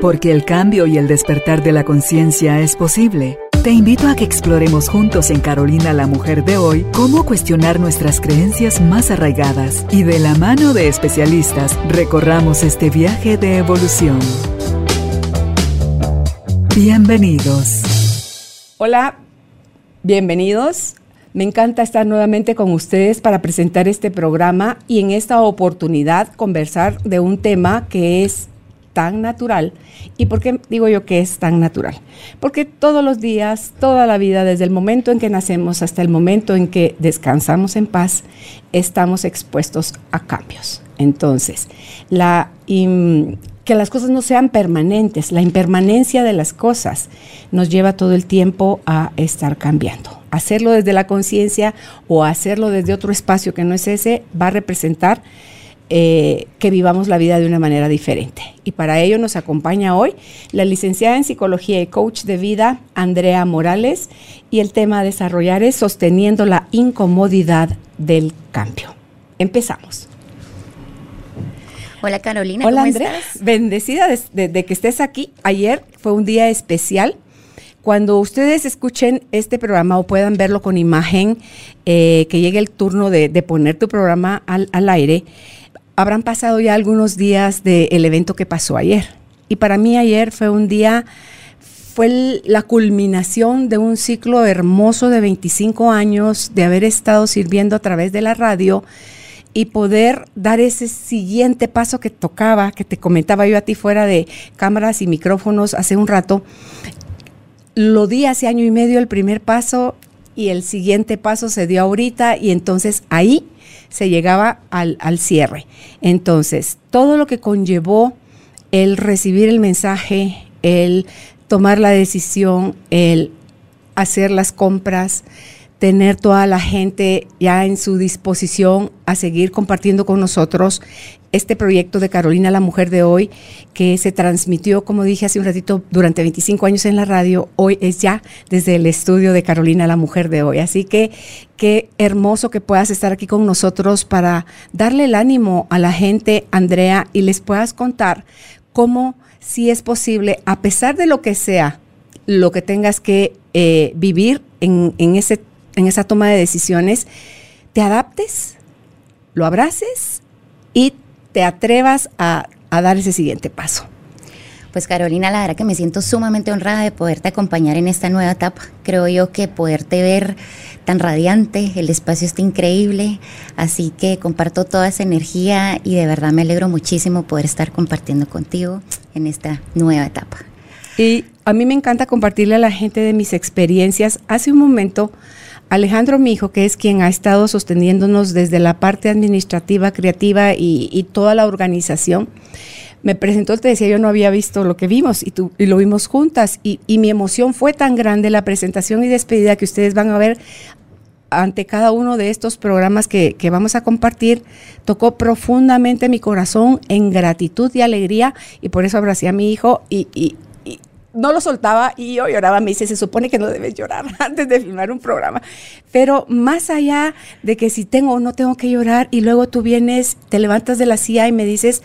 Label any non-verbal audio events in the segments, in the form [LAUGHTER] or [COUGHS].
Porque el cambio y el despertar de la conciencia es posible. Te invito a que exploremos juntos en Carolina la Mujer de hoy cómo cuestionar nuestras creencias más arraigadas y de la mano de especialistas recorramos este viaje de evolución. Bienvenidos. Hola, bienvenidos. Me encanta estar nuevamente con ustedes para presentar este programa y en esta oportunidad conversar de un tema que es tan natural. ¿Y por qué digo yo que es tan natural? Porque todos los días, toda la vida, desde el momento en que nacemos hasta el momento en que descansamos en paz, estamos expuestos a cambios. Entonces, la, que las cosas no sean permanentes, la impermanencia de las cosas nos lleva todo el tiempo a estar cambiando. Hacerlo desde la conciencia o hacerlo desde otro espacio que no es ese va a representar eh, que vivamos la vida de una manera diferente. Y para ello nos acompaña hoy la licenciada en psicología y coach de vida, Andrea Morales, y el tema a desarrollar es sosteniendo la incomodidad del cambio. Empezamos. Hola Carolina, Hola Andrea, bendecida de, que estés aquí. Ayer fue un día especial. Cuando ustedes escuchen este programa o puedan verlo con imagen, eh, que llegue el turno de, poner tu programa al, al aire, habrán pasado ya algunos días del evento que pasó ayer. Y para mí ayer fue un día, fue la culminación de un ciclo hermoso de 25 años de haber estado sirviendo a través de la radio y poder dar ese siguiente paso que tocaba, que te comentaba yo a ti fuera de cámaras y micrófonos hace un rato. Lo di hace año y medio el primer paso y el siguiente paso se dio ahorita y entonces ahí se llegaba al, cierre. Entonces, todo lo que conllevó el recibir el mensaje, el tomar la decisión, el hacer las compras, tener toda la gente ya en su disposición a seguir compartiendo con nosotros este proyecto de Carolina, la mujer de hoy, que se transmitió, como dije hace un ratito, durante 25 años en la radio, hoy es ya desde el estudio de Carolina, la mujer de hoy. Así que qué hermoso que puedas estar aquí con nosotros para darle el ánimo a la gente, Andrea, y les puedas contar cómo, si es posible, a pesar de lo que sea, lo que tengas que eh, vivir en, ese, en esa toma de decisiones, te adaptes, lo abraces y te atrevas a, dar ese siguiente paso. Pues Carolina, la verdad que me siento sumamente honrada de poderte acompañar en esta nueva etapa. Creo yo que poderte ver tan radiante, el espacio está increíble, así que comparto toda esa energía y de verdad me alegro muchísimo poder estar compartiendo contigo en esta nueva etapa. Y a mí me encanta compartirle a la gente de mis experiencias. Hace un momento Alejandro Mijo, que es quien ha estado sosteniéndonos desde la parte administrativa, creativa y, toda la organización, me presentó, te decía, yo no había visto lo que vimos y, tú, lo vimos juntas. Y, mi emoción fue tan grande, la presentación y despedida que ustedes van a ver ante cada uno de estos programas que, vamos a compartir, tocó profundamente mi corazón en gratitud y alegría y por eso abracé a mi hijo y, no lo soltaba y yo lloraba. Me dice, se supone que no debes llorar [LAUGHS] antes de filmar un programa. Pero más allá de que si tengo o no tengo que llorar y luego tú vienes, te levantas de la silla y me dices,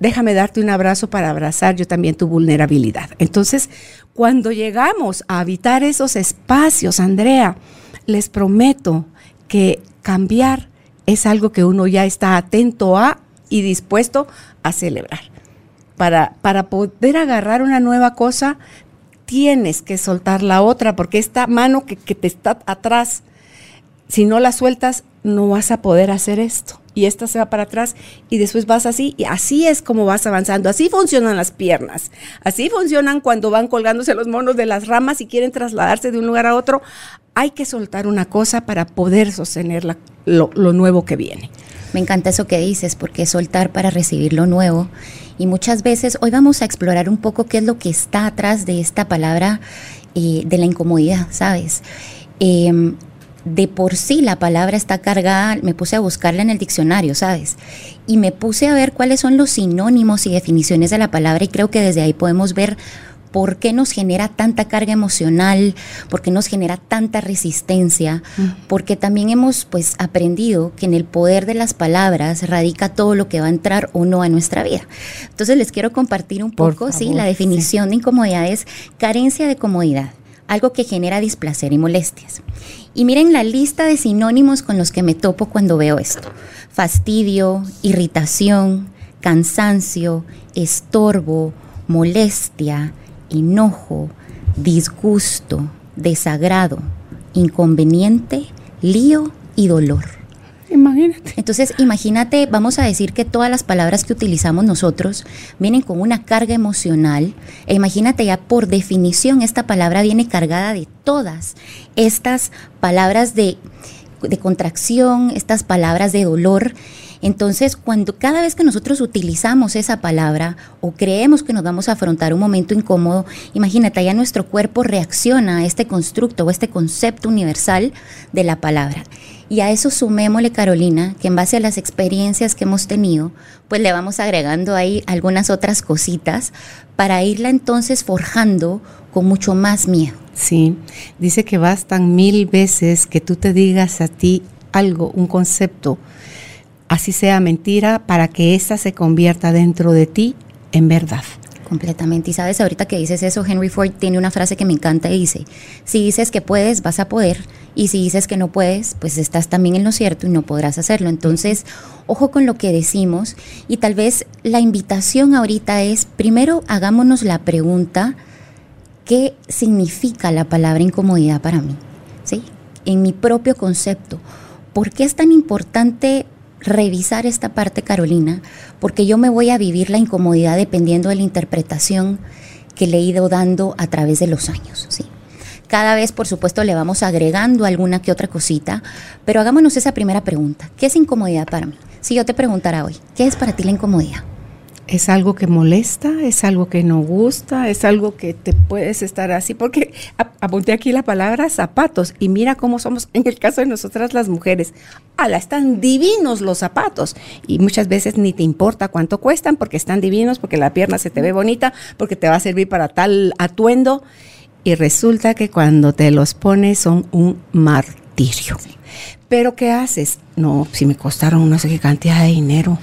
déjame darte un abrazo para abrazar yo también tu vulnerabilidad. Entonces, cuando llegamos a habitar esos espacios, Andrea, les prometo que cambiar es algo que uno ya está atento a y dispuesto a celebrar para, para poder agarrar una nueva cosa, tienes que soltar la otra, porque esta mano que, te está atrás, si no la sueltas, no vas a poder hacer esto. Y esta se va para atrás y después vas así. Y así es como vas avanzando. Así funcionan las piernas. Así funcionan cuando van colgándose los monos de las ramas y quieren trasladarse de un lugar a otro. Hay que soltar una cosa para poder sostener lo, lo nuevo que viene. Me encanta eso que dices, porque es soltar para recibir lo nuevo. Y muchas veces hoy vamos a explorar un poco qué es lo que está atrás de esta palabra eh, de la incomodidad, ¿sabes? Em, de por sí la palabra está cargada, me puse a buscarla en el diccionario, ¿sabes? Y me puse a ver cuáles son los sinónimos y definiciones de la palabra y creo que desde ahí podemos ver por qué nos genera tanta carga emocional, por qué nos genera tanta resistencia, mm. porque también hemos pues aprendido que en el poder de las palabras radica todo lo que va a entrar o no a nuestra vida. Entonces les quiero compartir un poco, sí, la definición de incomodidad es carencia de comodidad, algo que genera displacer y molestias. Y miren la lista de sinónimos con los que me topo cuando veo esto. Fastidio, irritación, cansancio, estorbo, molestia, enojo, disgusto, desagrado, inconveniente, lío y dolor. Imagínate. Entonces, imagínate, vamos a decir que todas las palabras que utilizamos nosotros vienen con una carga emocional. E imagínate ya por definición, esta palabra viene cargada de todas estas palabras de, de contracción, estas palabras de dolor. Entonces, cuando cada vez que nosotros utilizamos esa palabra o creemos que nos vamos a afrontar un momento incómodo, imagínate, ya nuestro cuerpo reacciona a este constructo o este concepto universal de la palabra. Y a eso sumémosle, Carolina, que en base a las experiencias que hemos tenido, pues le vamos agregando ahí algunas otras cositas para irla entonces forjando con mucho más miedo. Sí, dice que bastan mil veces que tú te digas a ti algo, un concepto, así sea mentira, para que ésta se convierta dentro de ti en verdad. Completamente. Y sabes, ahorita que dices eso, Henry Ford tiene una frase que me encanta y dice, si dices que puedes, vas a poder, y si dices que no puedes, pues estás también en lo cierto y no podrás hacerlo. Entonces, ojo con lo que decimos y tal vez la invitación ahorita es, primero hagámonos la pregunta, ¿qué significa la palabra incomodidad para mí? ¿Sí? En mi propio concepto. ¿Por qué es tan importante revisar esta parte, Carolina, porque yo me voy a vivir la incomodidad dependiendo de la interpretación que le he ido dando a través de los años. ¿sí? Cada vez, por supuesto, le vamos agregando alguna que otra cosita, pero hagámonos esa primera pregunta. ¿Qué es incomodidad para mí? Si yo te preguntara hoy, ¿qué es para ti la incomodidad? Es algo que molesta, es algo que no gusta, es algo que te puedes estar así, porque apunté aquí la palabra zapatos y mira cómo somos en el caso de nosotras las mujeres. Ala, están divinos los zapatos y muchas veces ni te importa cuánto cuestan porque están divinos, porque la pierna se te ve bonita, porque te va a servir para tal atuendo y resulta que cuando te los pones son un martirio. Pero ¿qué haces? No, si me costaron no sé qué cantidad de dinero.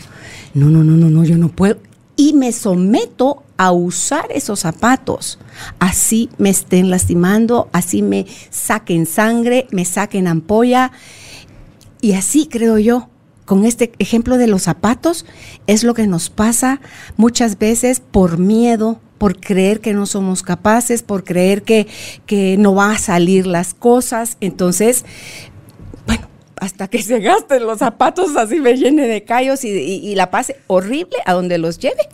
No, no, no, no, no, yo no puedo y me someto a usar esos zapatos. Así me estén lastimando, así me saquen sangre, me saquen ampolla. Y así creo yo, con este ejemplo de los zapatos, es lo que nos pasa muchas veces por miedo, por creer que no somos capaces, por creer que, que no va a salir las cosas. Entonces, hasta que se gasten los zapatos, así me llene de callos y, la pase horrible a donde los lleve.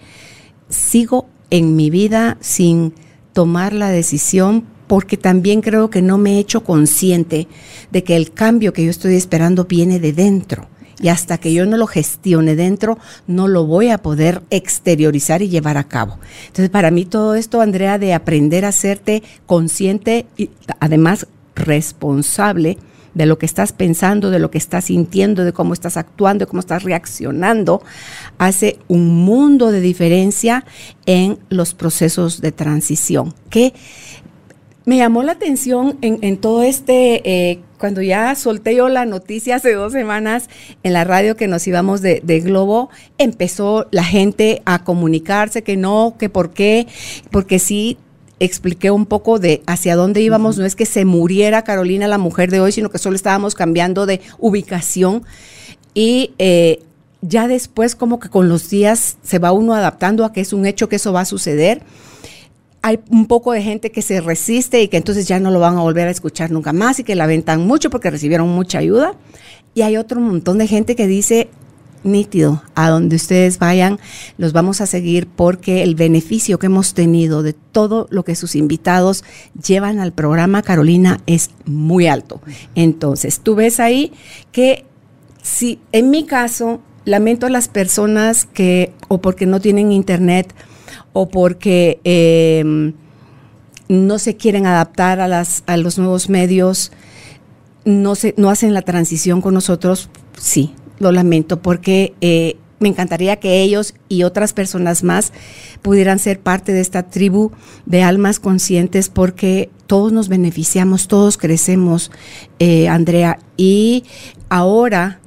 Sigo en mi vida sin tomar la decisión porque también creo que no me he hecho consciente de que el cambio que yo estoy esperando viene de dentro. Y hasta que yo no lo gestione dentro, no lo voy a poder exteriorizar y llevar a cabo. Entonces, para mí todo esto, Andrea, de aprender a hacerte consciente y además responsable de lo que estás pensando, de lo que estás sintiendo, de cómo estás actuando, de cómo estás reaccionando, hace un mundo de diferencia en los procesos de transición. Que me llamó la atención en, todo este, eh, cuando ya solté yo la noticia hace dos semanas en la radio que nos íbamos de, de, Globo, empezó la gente a comunicarse que no, que por qué, porque sí expliqué un poco de hacia dónde íbamos. No es que se muriera Carolina, la mujer de hoy, sino que solo estábamos cambiando de ubicación. Y eh, ya después, como que con los días se va uno adaptando a que es un hecho que eso va a suceder. Hay un poco de gente que se resiste y que entonces ya no lo van a volver a escuchar nunca más y que la aventan mucho porque recibieron mucha ayuda. Y hay otro montón de gente que dice, nítido. A donde ustedes vayan, los vamos a seguir porque el beneficio que hemos tenido de todo lo que sus invitados llevan al programa, Carolina, es muy alto. Entonces, tú ves ahí que si en mi caso, lamento a las personas que o porque no tienen internet o porque em, no se quieren adaptar a, las, a los nuevos medios, no, se, no hacen la transición con nosotros, sí, lo lamento porque eh, me encantaría que ellos y otras personas más pudieran ser parte de esta tribu de almas conscientes porque todos nos beneficiamos, todos crecemos, eh, Andrea. Y ahora,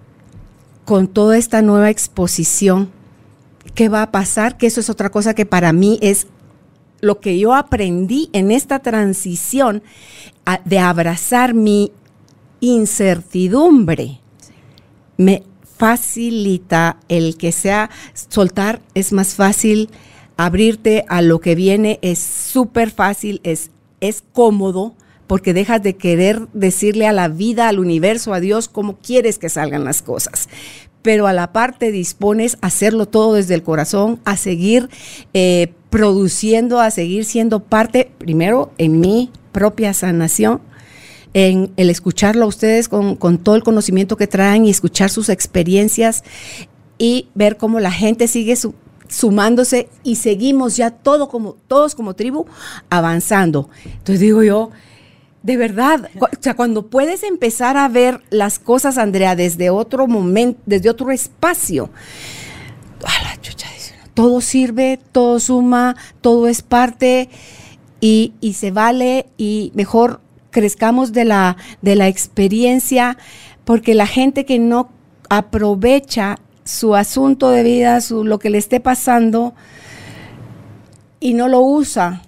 con toda esta nueva exposición, ¿qué va a pasar? Que eso es otra cosa que para mí es lo que yo aprendí en esta transición de abrazar mi incertidumbre. Me facilita el que sea soltar, es más fácil, abrirte a lo que viene es súper fácil, es, es cómodo, porque dejas de querer decirle a la vida, al universo, a Dios, cómo quieres que salgan las cosas. Pero a la par te dispones a hacerlo todo desde el corazón, a seguir eh, produciendo, a seguir siendo parte, primero, en mi propia sanación en el escucharlo a ustedes con, todo el conocimiento que traen y escuchar sus experiencias y ver cómo la gente sigue sumándose y seguimos ya todo como, todos como tribu avanzando. Entonces digo yo, de verdad, o sea, cuando puedes empezar a ver las cosas, Andrea, desde otro momento, desde otro espacio, todo sirve, todo suma, todo es parte y, y se vale y mejor crezcamos de la, de la experiencia, porque la gente que no aprovecha su asunto de vida, su, lo que le esté pasando, y no lo usa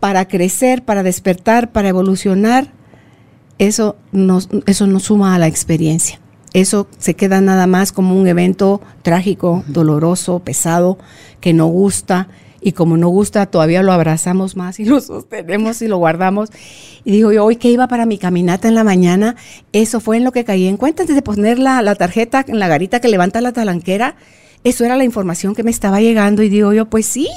para crecer, para despertar, para evolucionar, eso no, eso no suma a la experiencia. Eso se queda nada más como un evento trágico, doloroso, pesado, que no gusta, y como no gusta, todavía lo abrazamos más y lo [LAUGHS] sostenemos y lo guardamos. Y digo yo, hoy que iba para mi caminata en la mañana, eso fue en lo que caí en cuenta antes de poner la, la tarjeta en la garita que levanta la talanquera. Eso era la información que me estaba llegando y digo yo, pues sí,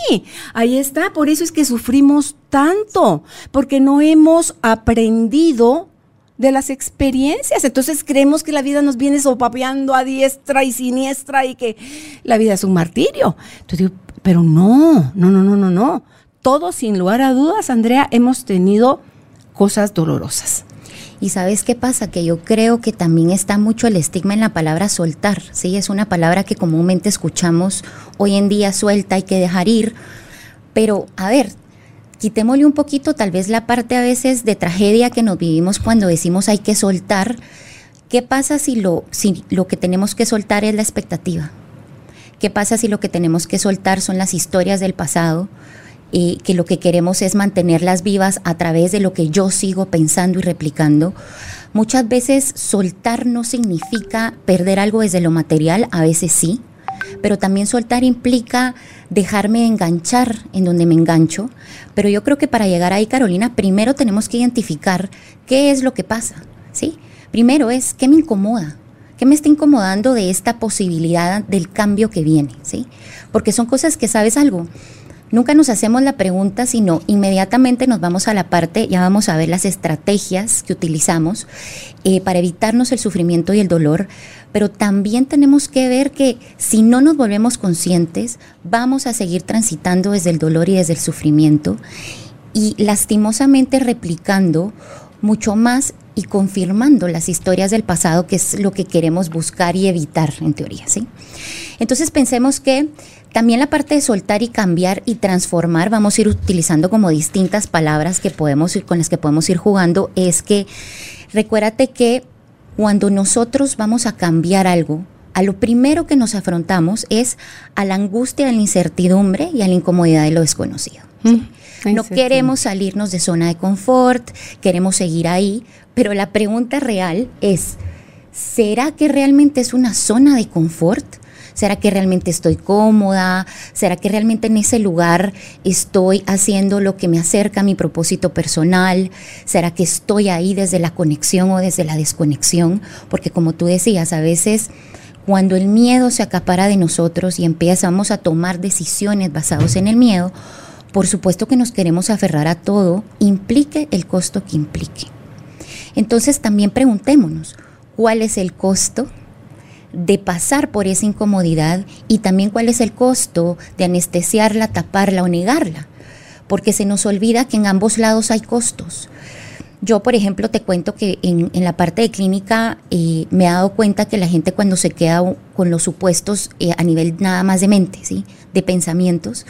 ahí está, por eso es que sufrimos tanto, porque no hemos aprendido de las experiencias. Entonces creemos que la vida nos viene sopapeando a diestra y siniestra y que la vida es un martirio. Entonces digo, pero no, no, no, no, no, no. Todos, sin lugar a dudas, Andrea, hemos tenido cosas dolorosas. Y sabes qué pasa, que yo creo que también está mucho el estigma en la palabra soltar, ¿sí? Es una palabra que comúnmente escuchamos hoy en día, suelta, hay que dejar ir. Pero, a ver, quitémosle un poquito tal vez la parte a veces de tragedia que nos vivimos cuando decimos hay que soltar. ¿Qué pasa si lo, si lo que tenemos que soltar es la expectativa? ¿Qué pasa si lo que tenemos que soltar son las historias del pasado? y que lo que queremos es mantenerlas vivas a través de lo que yo sigo pensando y replicando. Muchas veces soltar no significa perder algo desde lo material, a veces sí, pero también soltar implica dejarme enganchar en donde me engancho. Pero yo creo que para llegar ahí, Carolina, primero tenemos que identificar qué es lo que pasa, ¿sí? Primero es qué me incomoda, ¿Qué me está incomodando de esta posibilidad del cambio que viene? ¿sí? Porque son cosas que, ¿sabes algo? Nunca nos hacemos la pregunta, sino inmediatamente nos vamos a la parte, ya vamos a ver las estrategias que utilizamos eh, para evitarnos el sufrimiento y el dolor, pero también tenemos que ver que si no nos volvemos conscientes, vamos a seguir transitando desde el dolor y desde el sufrimiento y lastimosamente replicando mucho más y confirmando las historias del pasado, que es lo que queremos buscar y evitar en teoría, ¿sí? Entonces pensemos que también la parte de soltar y cambiar y transformar, vamos a ir utilizando como distintas palabras que podemos ir, con las que podemos ir jugando, es que recuérdate que cuando nosotros vamos a cambiar algo, a lo primero que nos afrontamos es a la angustia, a la incertidumbre y a la incomodidad de lo desconocido. Mm, no queremos salirnos de zona de confort, queremos seguir ahí, pero la pregunta real es, ¿será que realmente es una zona de confort? ¿Será que realmente estoy cómoda? ¿Será que realmente en ese lugar estoy haciendo lo que me acerca a mi propósito personal? ¿Será que estoy ahí desde la conexión o desde la desconexión? Porque como tú decías, a veces cuando el miedo se acapara de nosotros y empezamos a tomar decisiones basadas en el miedo, por supuesto que nos queremos aferrar a todo, implique el costo que implique. Entonces también preguntémonos, ¿cuál es el costo de pasar por esa incomodidad y también cuál es el costo de anestesiarla, taparla o negarla? Porque se nos olvida que en ambos lados hay costos. Yo, por ejemplo, te cuento que en, la parte de clínica eh, me he dado cuenta que la gente cuando se queda con los supuestos eh, a nivel nada más de mente, ¿sí? de pensamientos,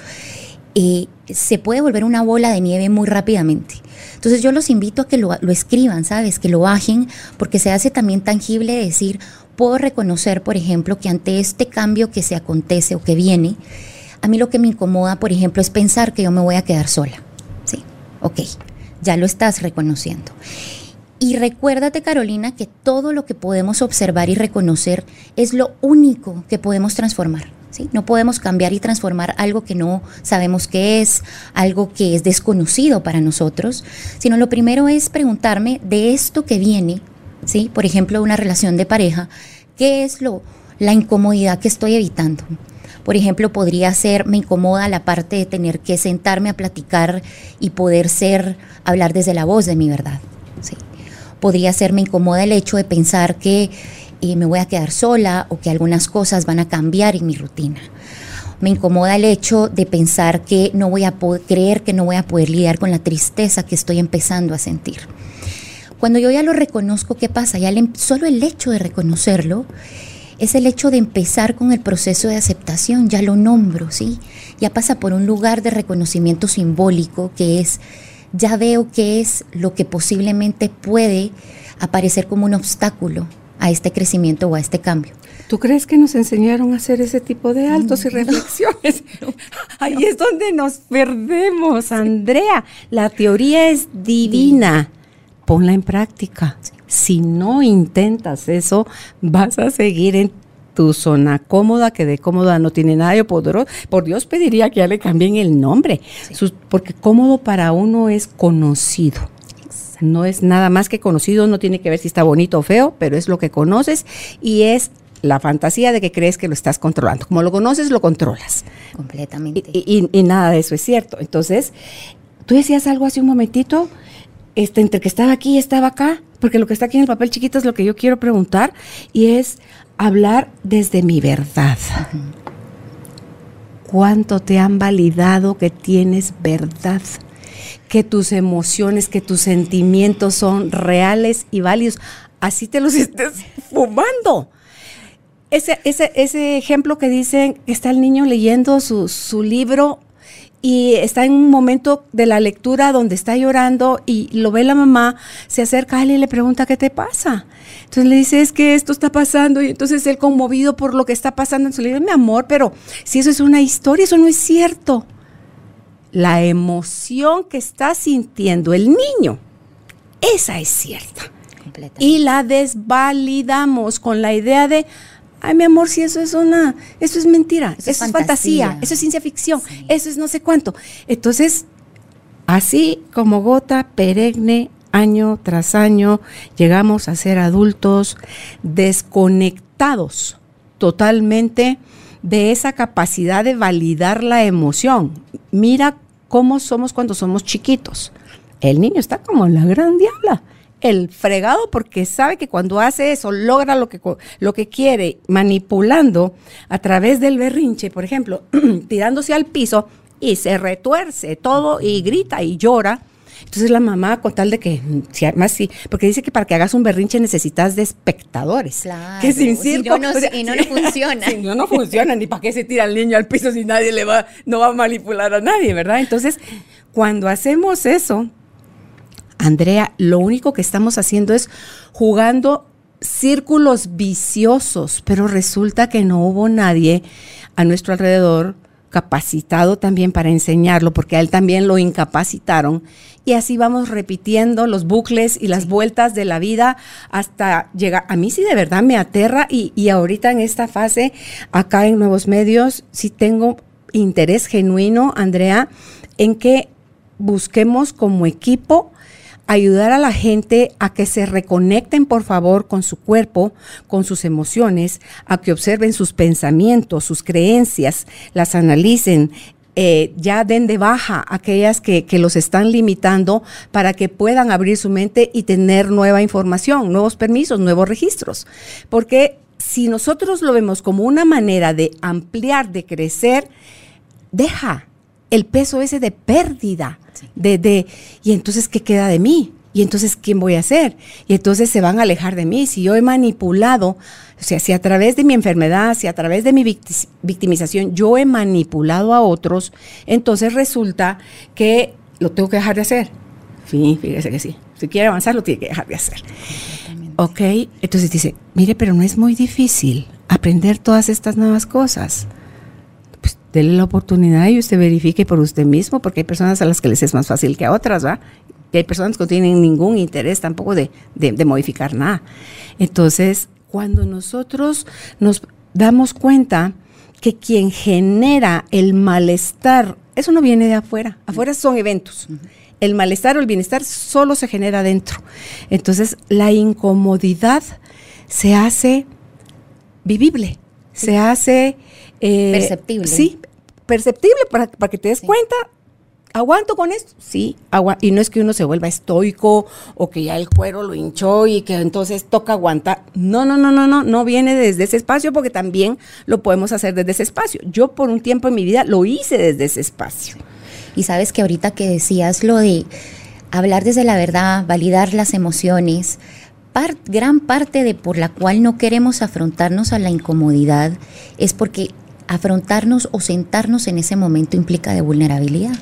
eh, se puede volver una bola de nieve muy rápidamente. Entonces yo los invito a que lo, lo, escriban, ¿sabes? Que lo bajen, porque se hace también tangible decir, puedo reconocer, por ejemplo, que ante este cambio que se acontece o que viene, a mí lo que me incomoda, por ejemplo, es pensar que yo me voy a quedar sola. Sí, ok, ya lo estás reconociendo. Y recuérdate, Carolina, que todo lo que podemos observar y reconocer es lo único que podemos transformar. No podemos cambiar y transformar algo que no sabemos qué es, algo que es desconocido para nosotros, sino lo primero es preguntarme de esto que viene, ¿sí? por ejemplo, una relación de pareja, ¿qué es lo, la incomodidad que estoy evitando? Por ejemplo, podría ser, me incomoda la parte de tener que sentarme a platicar y poder ser, hablar desde la voz de mi verdad. ¿sí? Podría ser, me incomoda el hecho de pensar que eh, me voy a quedar sola o que algunas cosas van a cambiar en mi rutina. Me incomoda el hecho de pensar que no voy a poder, creer que no voy a poder lidiar con la tristeza que estoy empezando a sentir. Cuando yo ya lo reconozco, ¿qué pasa? Ya solo el hecho de reconocerlo es el hecho de empezar con el proceso de aceptación, ya lo nombro, ¿sí? Ya pasa por un lugar de reconocimiento simbólico que es, ya veo qué es lo que posiblemente puede aparecer como un obstáculo a este crecimiento o a este cambio. ¿Tú crees que nos enseñaron a hacer ese tipo de altos y reflexiones? [LAUGHS] Ahí es donde nos perdemos, Andrea. La teoría es divina. Ponla en práctica. Si no intentas eso, vas a seguir en tu zona cómoda, que de cómoda no tiene nada de poderoso. Por Dios pediría que ya le cambien el nombre, porque cómodo para uno es conocido. No es nada más que conocido, no tiene que ver si está bonito o feo, pero es lo que conoces y es la fantasía de que crees que lo estás controlando. Como lo conoces, lo controlas. Completamente. Y, y nada de eso es cierto. Entonces, tú decías algo hace un momentito, este, entre que estaba aquí y estaba acá porque lo que está aquí en el papel chiquito es lo que yo quiero preguntar y es hablar desde mi verdad. ¿Cuánto te han validado que tienes verdad? Que tus emociones, que tus sentimientos son reales y válidos. Así te los [LAUGHS] estés fumando. Ese, ese, ese ejemplo que dicen está el niño leyendo su, su libro y está en un momento de la lectura donde está llorando y lo ve la mamá, se acerca a él y le pregunta, ¿qué te pasa? Entonces le dice, es que esto está pasando y entonces él conmovido por lo que está pasando en su libro, mi amor, pero si eso es una historia, eso no es cierto. La emoción que está sintiendo el niño, esa es cierta. Y la desvalidamos con la idea de, Ay, mi amor, si eso es una, eso es mentira, eso, es, fantasía. eso es ciencia ficción, eso es no sé cuánto. Entonces, así como gota perenne, año tras año, llegamos a ser adultos desconectados totalmente de esa capacidad de validar la emoción. Mira cómo somos cuando somos chiquitos. El niño está como la gran diabla el fregado porque sabe que cuando hace eso logra lo que, lo que quiere, manipulando a través del berrinche, por ejemplo, [CLEARS THROAT] tirándose al piso y se retuerce todo y grita y llora. Entonces la mamá, con tal de que, si además sí, porque dice que para que hagas un berrinche necesitas de espectadores. Claro. Que sin circo, no, y no, no [LAUGHS] funciona. Si no, no funciona, ni para qué se tira el niño al piso si nadie le va, no va a manipular a nadie, ¿verdad? Entonces, cuando hacemos eso, Andrea, lo único que estamos haciendo es jugando círculos viciosos, pero resulta que no hubo nadie a nuestro alrededor capacitado también para enseñarlo, porque a él también lo incapacitaron. Y así vamos repitiendo los bucles y las vueltas de la vida hasta llegar. A mí sí de verdad me aterra y, y ahorita en esta fase, acá en Nuevos Medios, sí tengo interés genuino, Andrea, en que busquemos como equipo ayudar a la gente a que se reconecten, por favor, con su cuerpo, con sus emociones, a que observen sus pensamientos, sus creencias, las analicen, eh, ya den de baja aquellas que, que, los están limitando para que puedan abrir su mente y tener nueva información, nuevos permisos, nuevos registros. Porque si nosotros lo vemos como una manera de ampliar, de crecer, deja el peso ese de pérdida, de, de, y entonces, ¿qué queda de mí? y entonces, ¿quién voy a ser? Y entonces se van a alejar de mí. Si yo he manipulado, o sea, si a través de mi enfermedad, si a través de mi victimización yo he manipulado a otros, entonces resulta que lo tengo que dejar de hacer. Sí, fíjese que sí. Si quiere avanzar, lo tiene que dejar de hacer. Ok, entonces dice, mire, pero no es muy difícil aprender todas estas nuevas cosas. Déle la oportunidad y usted verifique por usted mismo, porque hay personas a las que les es más fácil que a otras, ¿va? Y hay personas que no tienen ningún interés tampoco de, de modificar nada. Entonces, cuando nosotros nos damos cuenta que quien genera el malestar, eso no viene de afuera, afuera son eventos el malestar o el bienestar solo se genera dentro. Entonces, la incomodidad se hace vivible, se hace... Eh, perceptible. Sí, perceptible para, para que te des cuenta. ¿Aguanto con esto? Sí, agua y no es que uno se vuelva estoico o que ya el cuero lo hinchó y que entonces toca aguantar. No, no, no, no, no, no viene desde ese espacio porque también lo podemos hacer desde ese espacio. Yo por un tiempo en mi vida lo hice desde ese espacio. Y sabes que ahorita que decías lo de hablar desde la verdad, validar las emociones, gran parte de por la cual no queremos afrontarnos a la incomodidad es porque afrontarnos o sentarnos en ese momento implica de vulnerabilidad.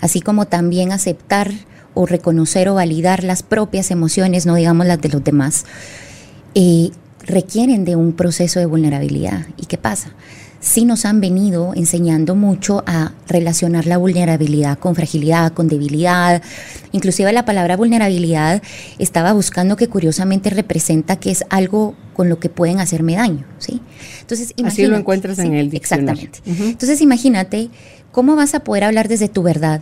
Así como también aceptar o reconocer o validar las propias emociones, no digamos las de los demás, eh, requieren de un proceso de vulnerabilidad. ¿Y qué pasa? Sí nos han venido enseñando mucho a relacionar la vulnerabilidad con fragilidad, con debilidad. Inclusive la palabra vulnerabilidad estaba buscando que curiosamente representa que es algo con lo que pueden hacerme daño, ¿sí? Entonces, Así lo encuentras en el diccionario. Exactamente. Entonces, imagínate cómo vas a poder hablar desde tu verdad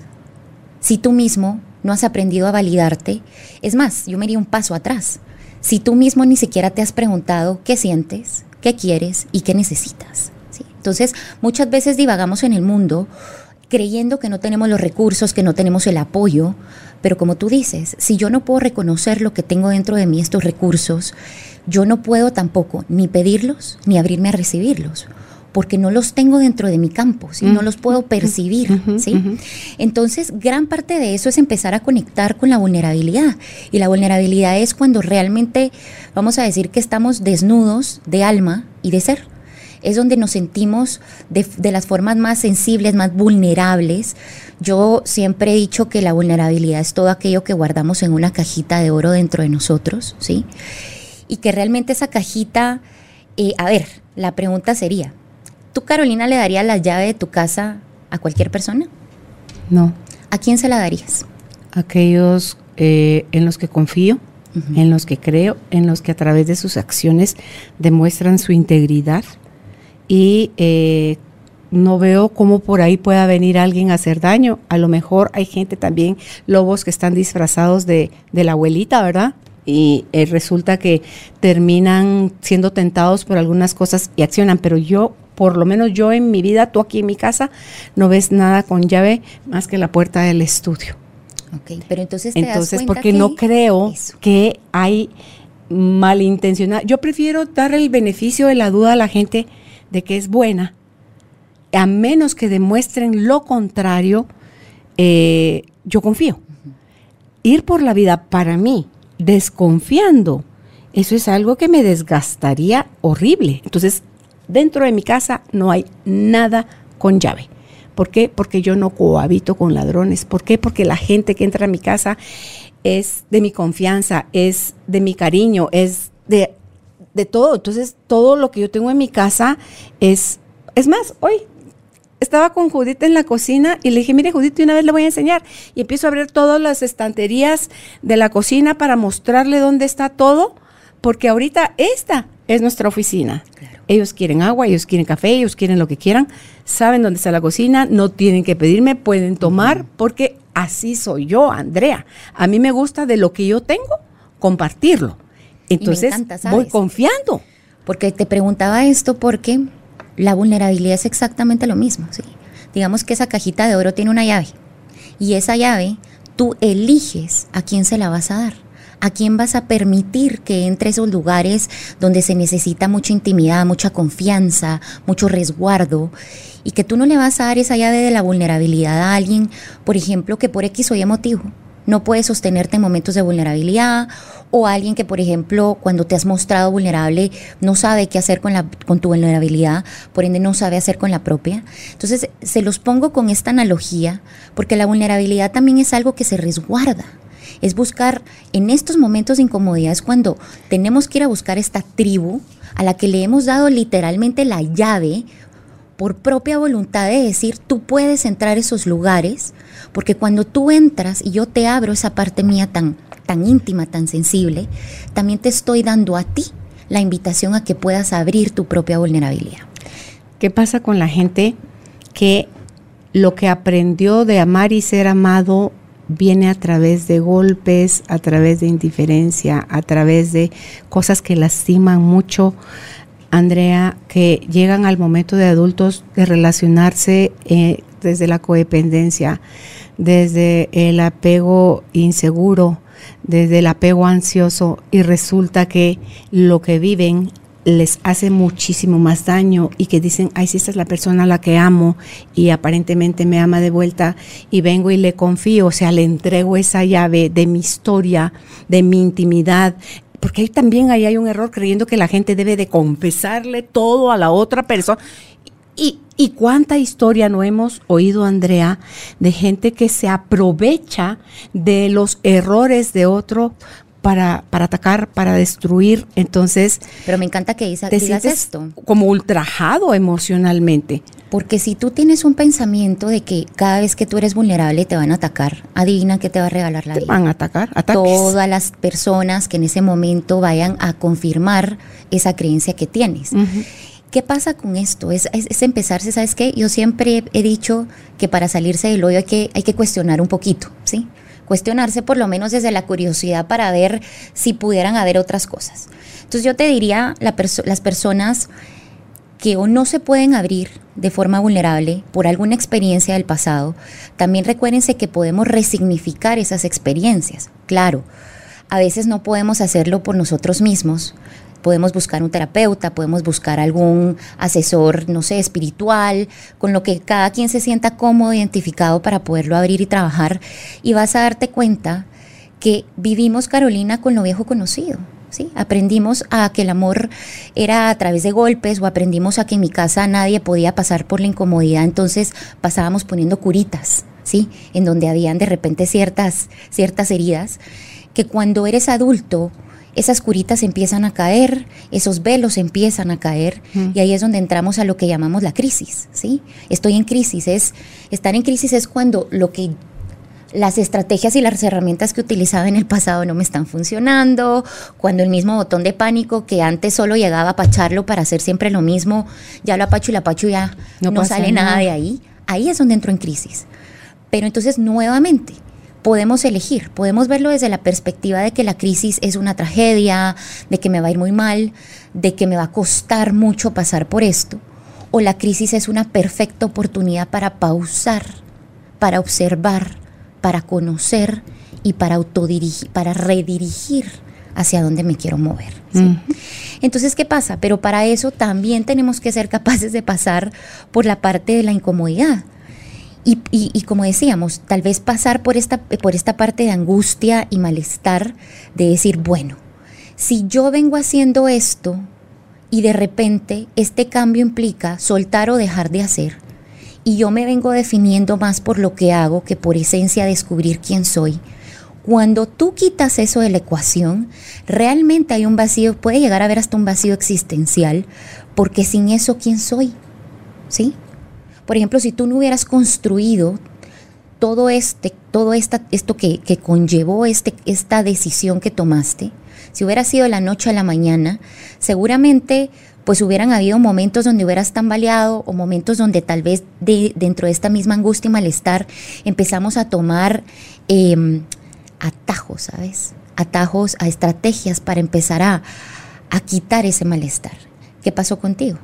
si tú mismo no has aprendido a validarte. Es más, yo me iría un paso atrás. Si tú mismo ni siquiera te has preguntado qué sientes, qué quieres y qué necesitas. Entonces, muchas veces divagamos en el mundo creyendo que no tenemos los recursos, que no tenemos el apoyo, pero como tú dices, si yo no puedo reconocer lo que tengo dentro de mí, estos recursos, yo no puedo tampoco ni pedirlos ni abrirme a recibirlos porque no los tengo dentro de mi campo, ¿sí? no los puedo percibir. ¿sí? Entonces, gran parte de eso es empezar a conectar con la vulnerabilidad. Y la vulnerabilidad es cuando realmente, vamos a decir que estamos desnudos de alma y de ser es donde nos sentimos de, las formas más sensibles, más vulnerables. Yo siempre he dicho que la vulnerabilidad es todo aquello que guardamos en una cajita de oro dentro de nosotros, ¿sí? Y que realmente esa cajita, eh, a ver, la pregunta sería, ¿tú Carolina le darías la llave de tu casa a cualquier persona? No. ¿A quién se la darías? Aquellos eh, en los que confío, en los que creo, en los que a través de sus acciones demuestran su integridad, y eh, no veo cómo por ahí pueda venir alguien a hacer daño. A lo mejor hay gente también, lobos que están disfrazados de, la abuelita, ¿verdad? Y eh, resulta que terminan siendo tentados por algunas cosas y accionan, pero yo, por lo menos yo en mi vida, tú aquí en mi casa, no ves nada con llave más que la puerta del estudio. Ok, pero entonces te Entonces, porque no creo que hay malintencionado. Yo prefiero dar el beneficio de la duda a la gente de que es buena, a menos que demuestren lo contrario, eh, yo confío. Ir por la vida para mí, desconfiando, eso es algo que me desgastaría horrible. Entonces, dentro de mi casa no hay nada con llave. ¿Por qué? Porque yo no cohabito con ladrones. ¿Por qué? Porque la gente que entra a mi casa es de mi confianza, es de mi cariño, es de de todo. Entonces, todo lo que yo tengo en mi casa es, es más, hoy estaba con Judith en la cocina y le dije, mire Judith, una vez le voy a enseñar. Y empiezo a abrir todas las estanterías de la cocina para mostrarle dónde está todo, porque ahorita esta es nuestra oficina. Ellos quieren agua, ellos quieren café, ellos quieren lo que quieran, saben dónde está la cocina, no tienen que pedirme, pueden tomar, porque así soy yo, Andrea. A mí me gusta de lo que yo tengo, compartirlo. Entonces voy confiando. Porque te preguntaba esto porque la vulnerabilidad es exactamente lo mismo. ¿sí? Digamos que esa cajita de oro tiene una llave y esa llave tú eliges a quién se la vas a dar. ¿A quién vas a permitir que entre esos lugares donde se necesita mucha intimidad, mucha confianza, mucho resguardo? Y que tú no le vas a dar esa llave de la vulnerabilidad a alguien, por ejemplo, que por X o Y motivo no puede sostenerte en momentos de vulnerabilidad o alguien que, por ejemplo, cuando te has mostrado vulnerable, no sabe qué hacer con, la, con tu vulnerabilidad, por ende no sabe hacer con la propia. Entonces, se los pongo con esta analogía, porque la vulnerabilidad también es algo que se resguarda. Es buscar en estos momentos de incomodidad, es cuando tenemos que ir a buscar esta tribu a la que le hemos dado literalmente la llave por propia voluntad de decir, tú puedes entrar a esos lugares, porque cuando tú entras y yo te abro esa parte mía tan tan íntima, tan sensible, también te estoy dando a ti la invitación a que puedas abrir tu propia vulnerabilidad. ¿Qué pasa con la gente que lo que aprendió de amar y ser amado viene a través de golpes, a través de indiferencia, a través de cosas que lastiman mucho? Andrea, que llegan al momento de adultos de relacionarse eh, desde la codependencia, desde el apego inseguro, desde el apego ansioso y resulta que lo que viven les hace muchísimo más daño y que dicen, ay, si esta es la persona a la que amo y aparentemente me ama de vuelta y vengo y le confío, o sea, le entrego esa llave de mi historia, de mi intimidad, porque ahí también ahí hay un error creyendo que la gente debe de confesarle todo a la otra persona y, y, cuánta historia no hemos oído, Andrea, de gente que se aprovecha de los errores de otro para, para atacar, para destruir. Entonces. Pero me encanta que digas, digas esto. Como ultrajado emocionalmente. Porque si tú tienes un pensamiento de que cada vez que tú eres vulnerable te van a atacar, adivina que te va a regalar la te vida. Van a atacar, ataques. Todas las personas que en ese momento vayan a confirmar esa creencia que tienes. ¿Qué pasa con esto? Es, es, empezarse, ¿sabes qué? Yo siempre he dicho que para salirse del hoyo hay que, hay que cuestionar un poquito, ¿sí? Cuestionarse por lo menos desde la curiosidad para ver si pudieran haber otras cosas. Entonces yo te diría, las personas que o no se pueden abrir de forma vulnerable por alguna experiencia del pasado, también recuérdense que podemos resignificar esas experiencias. Claro, a veces no podemos hacerlo por nosotros mismos, podemos buscar un terapeuta, podemos buscar algún asesor, no sé, espiritual, con lo que cada quien se sienta cómodo, identificado para poderlo abrir y trabajar. Y vas a darte cuenta que vivimos, Carolina, con lo viejo conocido. ¿Sí? Aprendimos a que el amor era a través de golpes o aprendimos a que en mi casa nadie podía pasar por la incomodidad, entonces pasábamos poniendo curitas, ¿sí? En donde habían de repente ciertas, ciertas heridas que cuando eres adulto esas curitas empiezan a caer, esos velos empiezan a caer y ahí es donde entramos a lo que llamamos la crisis, ¿sí? Estoy en crisis, es estar en crisis es cuando lo que las estrategias y las herramientas que utilizaba en el pasado no me están funcionando, cuando el mismo botón de pánico que antes solo llegaba a pacharlo para hacer siempre lo mismo, ya lo apacho y la apacho ya no, sale nada de ahí, ahí es donde entro en crisis. Pero entonces nuevamente, podemos elegir, podemos verlo desde la perspectiva de que la crisis es una tragedia, de que me va a ir muy mal, de que me va a costar mucho pasar por esto, o la crisis es una perfecta oportunidad para pausar, para observar, para conocer y para autodirigir, para redirigir hacia dónde me quiero mover. Entonces, ¿qué pasa? Pero para eso también tenemos que ser capaces de pasar por la parte de la incomodidad y, como decíamos, tal vez pasar por esta, por esta parte de angustia y malestar, de decir, bueno, si yo vengo haciendo esto y de repente este cambio implica soltar o dejar de hacer, y yo me vengo definiendo más por lo que hago que por esencia descubrir quién soy, cuando tú quitas eso de la ecuación, realmente hay un vacío, puede llegar a haber hasta un vacío existencial, porque sin eso, ¿quién soy? ¿Sí? Por ejemplo, si tú no hubieras construido todo este, todo esta, esto que, que conllevó este, esta decisión que tomaste, si hubiera sido la noche a la mañana, seguramente pues hubieran habido momentos donde hubieras tambaleado o momentos donde tal vez de, dentro de esta misma angustia y malestar empezamos a tomar em, atajos, ¿sabes? Atajos a estrategias para empezar a, a quitar ese malestar. ¿Qué pasó contigo?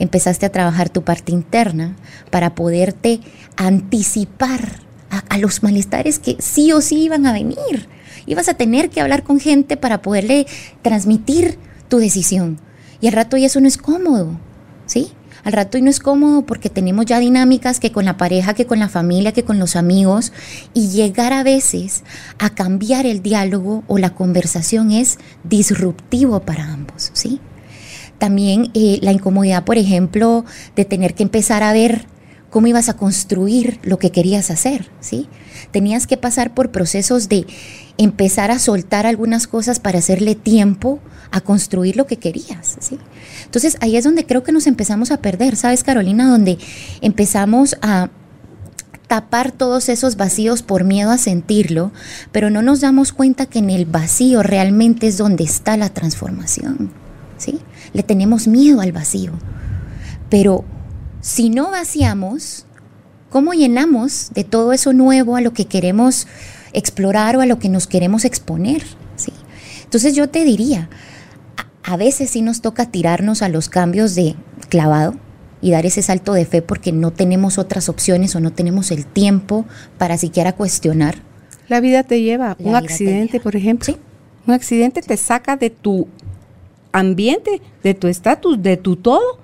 Empezaste a trabajar tu parte interna para poderte anticipar a, los malestares que sí o sí iban a venir. Ibas a tener que hablar con gente para poderle transmitir tu decisión. Y al rato y eso no es cómodo, ¿sí? Al rato y no es cómodo porque tenemos ya dinámicas que con la pareja, que con la familia, que con los amigos. Y llegar a veces a cambiar el diálogo o la conversación es disruptivo para ambos, ¿sí? También eh, la incomodidad, por ejemplo, de tener que empezar a ver cómo ibas a construir lo que querías hacer, ¿sí? Tenías que pasar por procesos de empezar a soltar algunas cosas para hacerle tiempo a construir lo que querías, ¿sí? Entonces ahí es donde creo que nos empezamos a perder, ¿sabes, Carolina? Donde empezamos a tapar todos esos vacíos por miedo a sentirlo, pero no nos damos cuenta que en el vacío realmente es donde está la transformación, ¿sí? Le tenemos miedo al vacío. Pero si no vaciamos, ¿cómo llenamos de todo eso nuevo a lo que queremos explorar o a lo que nos queremos exponer. ¿sí? Entonces yo te diría, a, veces sí nos toca tirarnos a los cambios de clavado y dar ese salto de fe porque no tenemos otras opciones o no tenemos el tiempo para siquiera cuestionar. La vida te lleva, un accidente, por ejemplo. Un accidente te saca de tu ambiente, de tu estatus, de tu todo.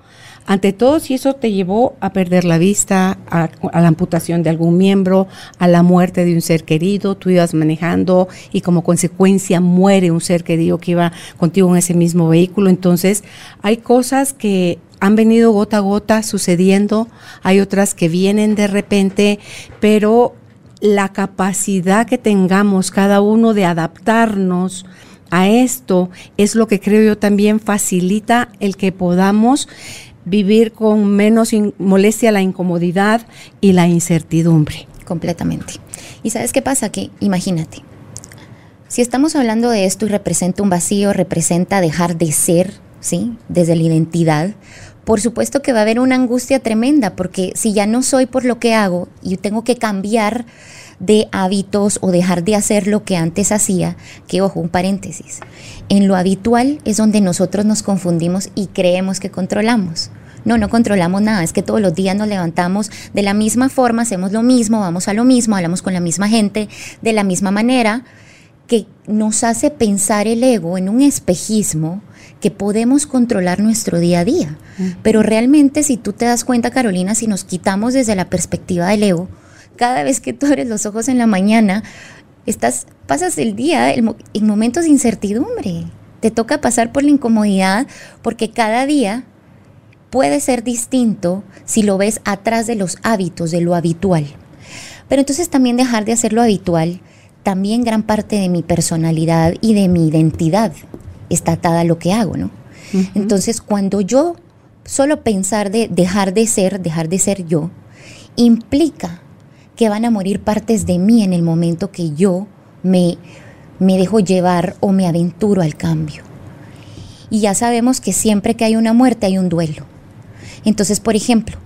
Ante todo, si eso te llevó a perder la vista, a, la amputación de algún miembro, a la muerte de un ser querido, tú ibas manejando y como consecuencia muere un ser querido que iba contigo en ese mismo vehículo, entonces hay cosas que han venido gota a gota sucediendo, hay otras que vienen de repente, pero la capacidad que tengamos cada uno de adaptarnos a esto es lo que creo yo también facilita el que podamos vivir con menos molestia la incomodidad y la incertidumbre. Completamente. ¿Y sabes qué pasa? Que imagínate, si estamos hablando de esto y representa un vacío, representa dejar de ser, ¿sí? Desde la identidad, por supuesto que va a haber una angustia tremenda, porque si ya no soy por lo que hago y tengo que cambiar de hábitos o dejar de hacer lo que antes hacía, que ojo, un paréntesis, en lo habitual es donde nosotros nos confundimos y creemos que controlamos. No, no controlamos nada, es que todos los días nos levantamos de la misma forma, hacemos lo mismo, vamos a lo mismo, hablamos con la misma gente, de la misma manera, que nos hace pensar el ego en un espejismo que podemos controlar nuestro día a día. Pero realmente si tú te das cuenta, Carolina, si nos quitamos desde la perspectiva del ego, cada vez que tú abres los ojos en la mañana, estás, pasas el día en momentos de incertidumbre. Te toca pasar por la incomodidad porque cada día puede ser distinto si lo ves atrás de los hábitos, de lo habitual. Pero entonces también dejar de hacer lo habitual, también gran parte de mi personalidad y de mi identidad está atada a lo que hago, ¿no? Entonces cuando yo solo pensar de dejar de ser, dejar de ser yo, implica que van a morir partes de mí en el momento que yo me, me dejo llevar o me aventuro al cambio. Y ya sabemos que siempre que hay una muerte hay un duelo. Entonces, por ejemplo,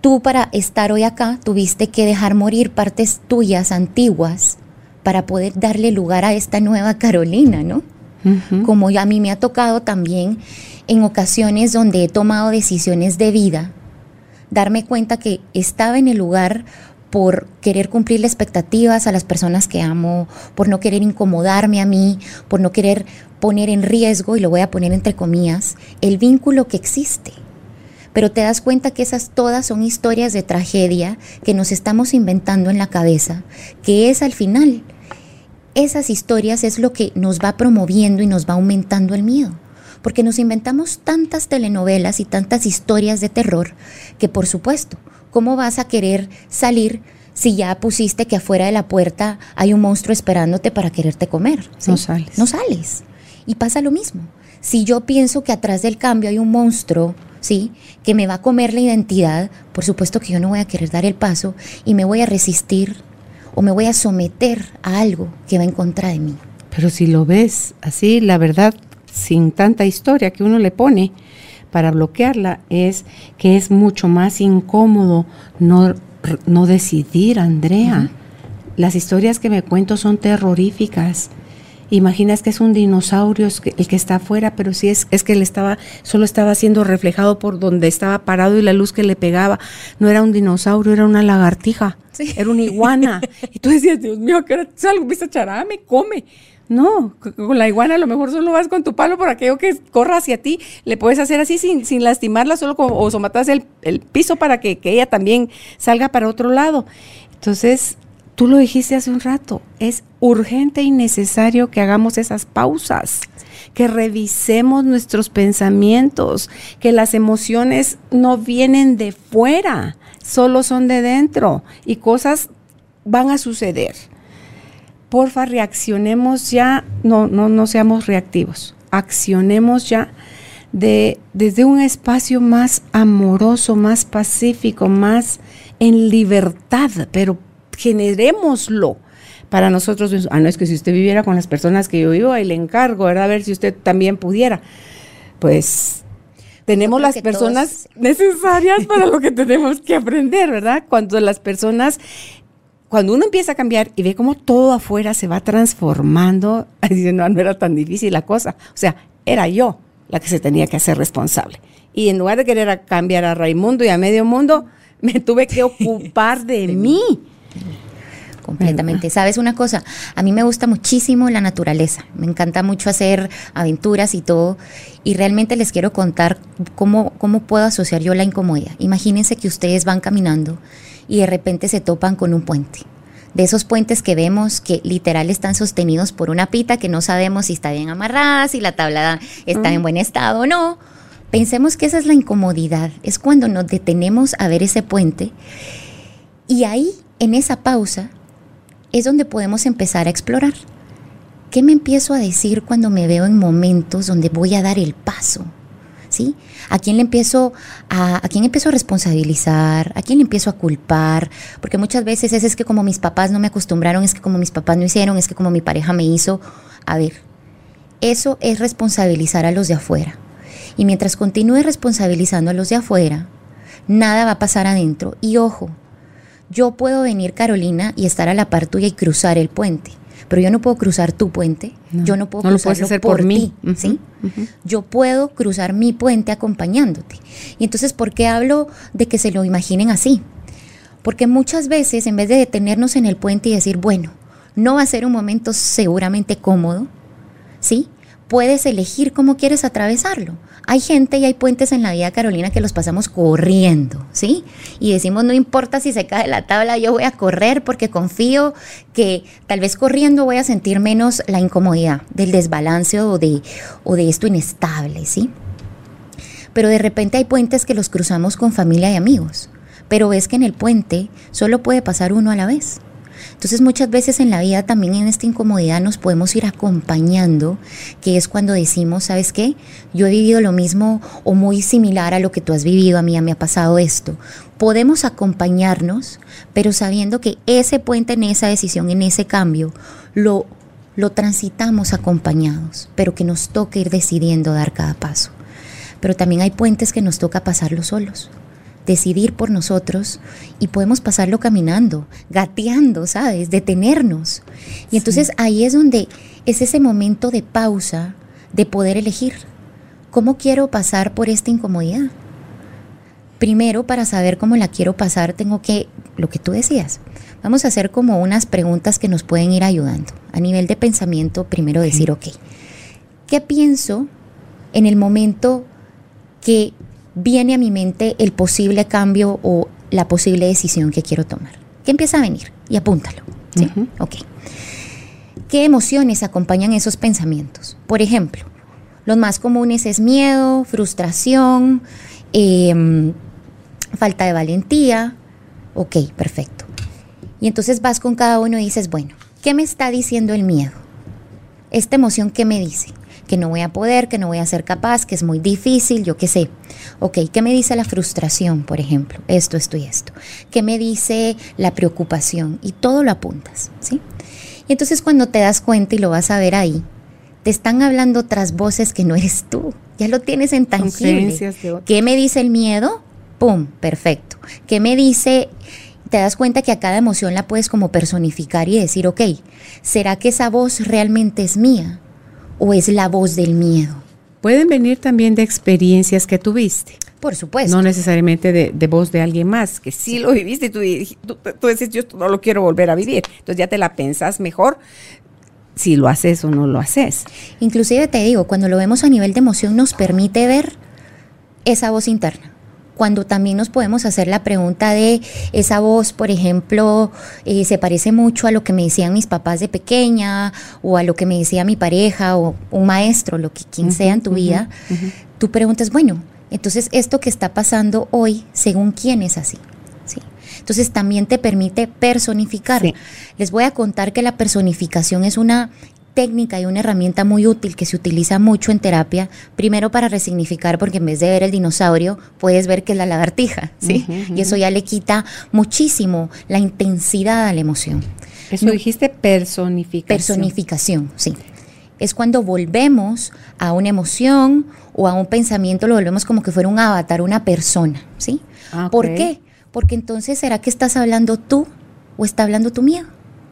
tú para estar hoy acá tuviste que dejar morir partes tuyas antiguas para poder darle lugar a esta nueva Carolina, ¿no? Como a mí me ha tocado también en ocasiones donde he tomado decisiones de vida, darme cuenta que estaba en el lugar por querer cumplir expectativas a las personas que amo, por no querer incomodarme a mí, por no querer poner en riesgo, y lo voy a poner entre comillas, el vínculo que existe. Pero te das cuenta que esas todas son historias de tragedia que nos estamos inventando en la cabeza, que es al final. Esas historias es lo que nos va promoviendo y nos va aumentando el miedo porque nos inventamos tantas telenovelas y tantas historias de terror que por supuesto ¿Cómo vas a querer salir si ya pusiste que afuera de la puerta hay un monstruo esperándote para quererte comer? No sales. No sales. Y pasa lo mismo. Si yo pienso que atrás del cambio hay un monstruo, ¿sí? Que me va a comer la identidad, por supuesto que yo no voy a querer dar el paso y me voy a resistir o me voy a someter a algo que va en contra de mí. Pero si lo ves así, la verdad, sin tanta historia que uno le pone, para bloquearla es que es mucho más incómodo no, no decidir, Andrea. Las historias que me cuento son terroríficas. Imaginas que es un dinosaurio el que está afuera, pero sí es, es que él estaba, solo estaba siendo reflejado por donde estaba parado y la luz que le pegaba. No era un dinosaurio, era una lagartija, era una iguana. [LAUGHS] y tú decías, Dios mío, ¿qué hora salgo? Me come. No, con la iguana a lo mejor solo vas con tu palo por aquello que corra hacia ti. Le puedes hacer así sin, sin lastimarla, solo como, o somatas el, el piso para que, que ella también salga para otro lado. Entonces, tú lo dijiste hace un rato, es urgente y necesario que hagamos esas pausas, que revisemos nuestros pensamientos, que las emociones no vienen de fuera, solo son de dentro y cosas van a suceder porfa, reaccionemos ya, no, no, no seamos reactivos, accionemos ya de, desde un espacio más amoroso, más pacífico, más en libertad, pero generémoslo para nosotros. Ah, no es que si usted viviera con las personas que yo vivo, ahí le encargo, ¿verdad? A ver si usted también pudiera. Pues tenemos las personas necesarias para lo que tenemos que aprender, ¿verdad? Cuando las personas cuando uno empieza a cambiar y ve cómo todo afuera se va transformando, [LAUGHS] dice, no, no era tan difícil la cosa. O sea, era yo la que se tenía que hacer responsable. Y en lugar de querer cambiar a Raimundo y a medio mundo, [LAUGHS] me tuve que ocupar de mí. Completamente. ¿Sabes una cosa? A mí me gusta muchísimo la naturaleza. Me encanta mucho hacer aventuras y todo. Y realmente les quiero contar cómo, cómo puedo asociar yo la incomodidad. Imagínense que ustedes van caminando y de repente se topan con un puente. De esos puentes que vemos que literal están sostenidos por una pita que no sabemos si está bien amarrada, si la tabla está en buen estado o no. Pensemos que esa es la incomodidad, es cuando nos detenemos a ver ese puente y ahí, en esa pausa, es donde podemos empezar a explorar. ¿Qué me empiezo a decir cuando me veo en momentos donde voy a dar el paso? ¿A quién le empiezo a, a quién empiezo a responsabilizar? ¿A quién le empiezo a culpar? Porque muchas veces es, es que como mis papás no me acostumbraron, es que como mis papás no hicieron, es que como mi pareja me hizo. A ver, eso es responsabilizar a los de afuera. Y mientras continúe responsabilizando a los de afuera, nada va a pasar adentro. Y ojo, yo puedo venir, Carolina, y estar a la par tuya y cruzar el puente pero yo no puedo cruzar tu puente, yo no puedo cruzarlo hacer por, mí, ¿sí? Yo puedo cruzar mi puente acompañándote. Y entonces, ¿por qué hablo de que se lo imaginen así? Porque muchas veces, en vez de detenernos en el puente y decir, bueno, no va a ser un momento seguramente cómodo, ¿sí? Puedes elegir cómo quieres atravesarlo. Hay gente y hay puentes en la vida, Carolina, que los pasamos corriendo, ¿sí? Y decimos, no importa si se cae la tabla, yo voy a correr porque confío que tal vez corriendo voy a sentir menos la incomodidad del desbalance o de, o de esto inestable, ¿sí? Pero de repente hay puentes que los cruzamos con familia y amigos, pero ves que en el puente solo puede pasar uno a la vez. Entonces muchas veces en la vida también en esta incomodidad nos podemos ir acompañando, que es cuando decimos, ¿sabes qué? Yo he vivido lo mismo o muy similar a lo que tú has vivido, a mí me ha pasado esto. Podemos acompañarnos, pero sabiendo que ese puente en esa decisión, en ese cambio, lo, lo transitamos acompañados, pero que nos toca ir decidiendo dar cada paso. Pero también hay puentes que nos toca pasarlos solos decidir por nosotros y podemos pasarlo caminando, gateando, ¿sabes? Detenernos. Y entonces ahí es donde es ese momento de pausa, de poder elegir. ¿Cómo quiero pasar por esta incomodidad? Primero, para saber cómo la quiero pasar, tengo que, lo que tú decías, vamos a hacer como unas preguntas que nos pueden ir ayudando. A nivel de pensamiento, primero decir, ok, ¿qué pienso en el momento que viene a mi mente el posible cambio o la posible decisión que quiero tomar. ¿Qué empieza a venir? Y apúntalo. ¿sí? Ok. ¿Qué emociones acompañan esos pensamientos? Por ejemplo, los más comunes es miedo, frustración, em, falta de valentía. Ok, perfecto. Y entonces vas con cada uno y dices, bueno, ¿qué me está diciendo el miedo? Esta emoción, ¿qué me dice? Que no voy a poder, que no voy a ser capaz, que es muy difícil, yo qué sé. Ok, ¿qué me dice la frustración, por ejemplo? Esto, esto y esto. ¿Qué me dice la preocupación? Y todo lo apuntas, ¿sí? Y entonces cuando te das cuenta y lo vas a ver ahí, te están hablando otras voces que no eres tú. Ya lo tienes en tangible. ¿Qué me dice el miedo? ¡Pum! Perfecto. ¿Qué me dice te das cuenta que a cada emoción la puedes como personificar y decir, ok, ¿será que esa voz realmente es mía? O es la voz del miedo? Pueden venir también de experiencias que tuviste. Por supuesto. No necesariamente de, voz de alguien más, que sí lo viviste y tú, tú, tú, decís, yo no lo quiero volver a vivir. Entonces ya te la pensás mejor si lo haces o no lo haces. Inclusive te digo, cuando lo vemos a nivel de emoción nos permite ver esa voz interna. Cuando también nos podemos hacer la pregunta de esa voz, por ejemplo, eh, se parece mucho a lo que me decían mis papás de pequeña o a lo que me decía mi pareja o un maestro, lo que quien sea en tu vida, tú preguntas, bueno, entonces esto que está pasando hoy, según quién es así. ¿Sí? Entonces también te permite personificar. Les voy a contar que la personificación es una técnica y una herramienta muy útil que se utiliza mucho en terapia, primero para resignificar, porque en vez de ver el dinosaurio, puedes ver que es la lagartija, ¿sí? Y eso ya le quita muchísimo la intensidad a la emoción. Eso dijiste personificación. Personificación, sí. Es cuando volvemos a una emoción o a un pensamiento, lo volvemos como que fuera un avatar, una persona, ¿sí? Ah, ¿Por qué? Porque entonces, ¿será que estás hablando tú o está hablando tu miedo?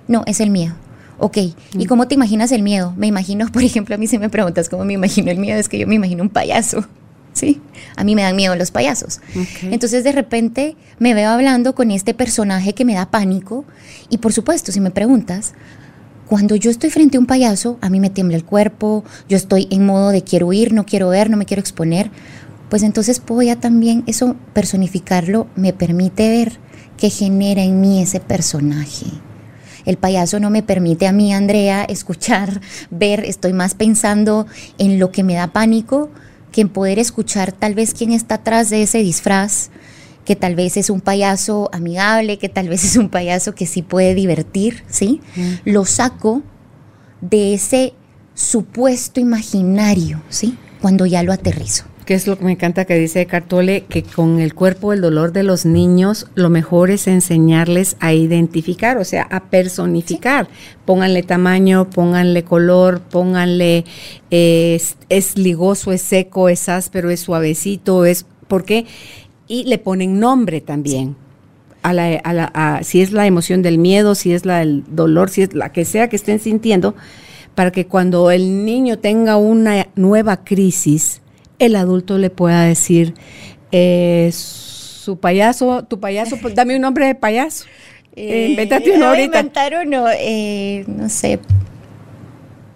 No, es el miedo. Ok, ¿y mm. cómo te imaginas el miedo? Me imagino, por ejemplo, a mí si me preguntas cómo me imagino el miedo, es que yo me imagino un payaso. [LAUGHS] ¿sí? A mí me dan miedo los payasos. Entonces de repente me veo hablando con este personaje que me da pánico y por supuesto, si me preguntas, cuando yo estoy frente a un payaso, a mí me tiembla el cuerpo, yo estoy en modo de quiero huir, no quiero ver, no me quiero exponer, pues entonces puedo ya también eso personificarlo, me permite ver qué genera en mí ese personaje. El payaso no me permite a mí, Andrea, escuchar, [LAUGHS] ver, estoy más pensando en lo que me da pánico que en poder escuchar tal vez quién está atrás de ese disfraz, que tal vez es un payaso amigable, que tal vez es un payaso que sí puede divertir, ¿sí? Lo saco de ese supuesto imaginario, ¿sí? Cuando ya lo aterrizo que es lo que me encanta que dice Cartole, que con el cuerpo el dolor de los niños lo mejor es enseñarles a identificar, o sea, a personificar. Pónganle tamaño, pónganle color, pónganle es, ligoso, es seco, es áspero, es suavecito, es porque y le ponen nombre también. A la, a la, si es la emoción del miedo, si es la del dolor, si es la que sea que estén sintiendo, para que cuando el niño tenga una nueva crisis, el adulto le pueda decir, eh, su payaso, tu payaso, pues, dame un nombre de payaso. Eh, Invéntate uno ahorita. inventar uno, eh, no sé,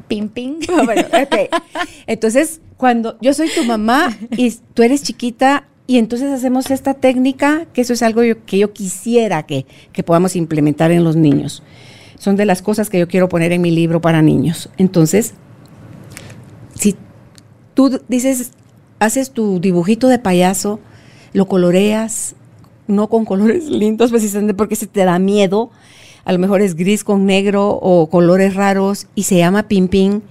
Pim Pim. [LAUGHS] Ah, entonces, cuando yo soy tu mamá y tú eres chiquita y entonces hacemos esta técnica, que eso es algo que yo quisiera que, que podamos implementar en los niños. Son de las cosas que yo quiero poner en mi libro para niños. Entonces, si tú dices, haces tu dibujito de payaso, lo coloreas, no con colores [LAUGHS] lindos precisamente porque se te da miedo, a lo mejor es gris con negro o colores raros y se llama Pimpín.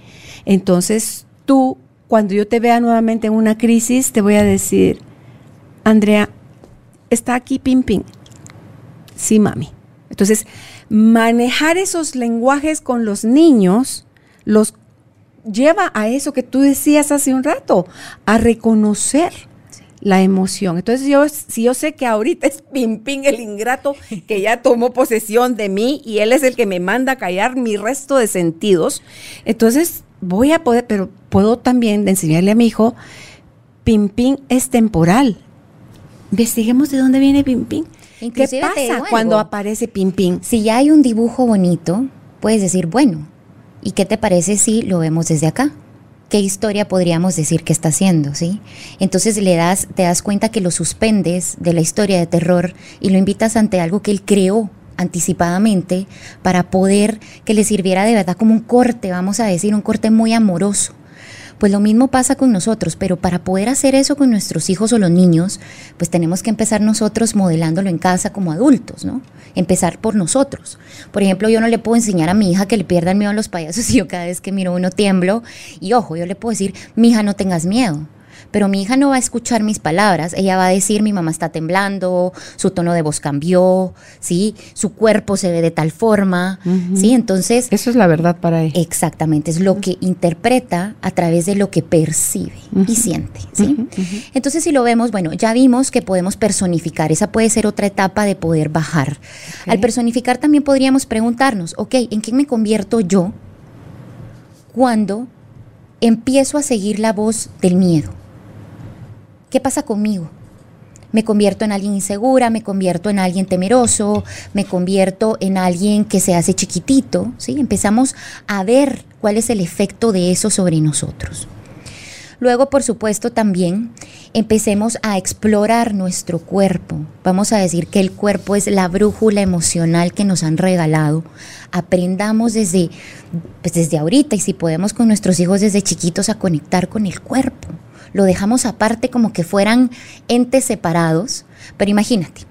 Entonces tú, cuando yo te vea nuevamente en una crisis, te voy a decir, Andrea, está aquí Pimpín. Sí, mami. Entonces, manejar esos lenguajes con los niños, los lleva a eso que tú decías hace un rato, a reconocer la emoción. Entonces yo, si yo sé que ahorita es Pimpín el ingrato [LAUGHS] que ya tomó posesión de mí y él es el que me manda a callar mi resto de sentidos, entonces voy a poder, pero puedo también enseñarle a mi hijo, Pimpín es temporal. Investiguemos de dónde viene Pimpín. ¿Qué pasa cuando aparece Pimpín? Si ya hay un dibujo bonito, puedes decir, bueno, ¿Y qué te parece si lo vemos desde acá? ¿Qué historia podríamos decir que está haciendo, sí? Entonces le das, te das cuenta que lo suspendes de la historia de terror y lo invitas ante algo que él creó anticipadamente para poder que le sirviera de verdad como un corte, vamos a decir, un corte muy amoroso. Pues lo mismo pasa con nosotros, pero para poder hacer eso con nuestros hijos o los niños, pues tenemos que empezar nosotros modelándolo en casa como adultos, ¿no? Empezar por nosotros. Por ejemplo, yo no le puedo enseñar a mi hija que le pierda el miedo a los payasos [LAUGHS] y yo cada vez que miro uno tiemblo. Y ojo, yo le puedo decir, mi hija, no tengas miedo pero mi hija no va a escuchar mis palabras, ella va a decir mi mamá está temblando, su tono de voz cambió, ¿sí? Su cuerpo se ve de tal forma, ¿sí? Entonces... Eso es la verdad para ella. Exactamente, es lo que interpreta a través de lo que percibe y siente, ¿sí? Entonces si lo vemos, bueno, ya vimos que podemos personificar, esa puede ser otra etapa de poder bajar. Al personificar también podríamos preguntarnos, ok, ¿en quién me convierto yo cuando empiezo a seguir la voz del miedo? ¿Qué pasa conmigo? me convierto en alguien insegura, me convierto en alguien temeroso, me convierto en alguien que se hace chiquitito, ¿sí? Empezamos a ver cuál es el efecto de eso sobre nosotros. Luego, por supuesto, también empecemos a explorar nuestro cuerpo. Vamos a decir que el cuerpo es la brújula emocional que nos han regalado. Aprendamos desde, pues desde ahorita y si podemos con nuestros hijos desde chiquitos a conectar con el cuerpo. Lo dejamos aparte como que fueran entes separados. Pero imagínate,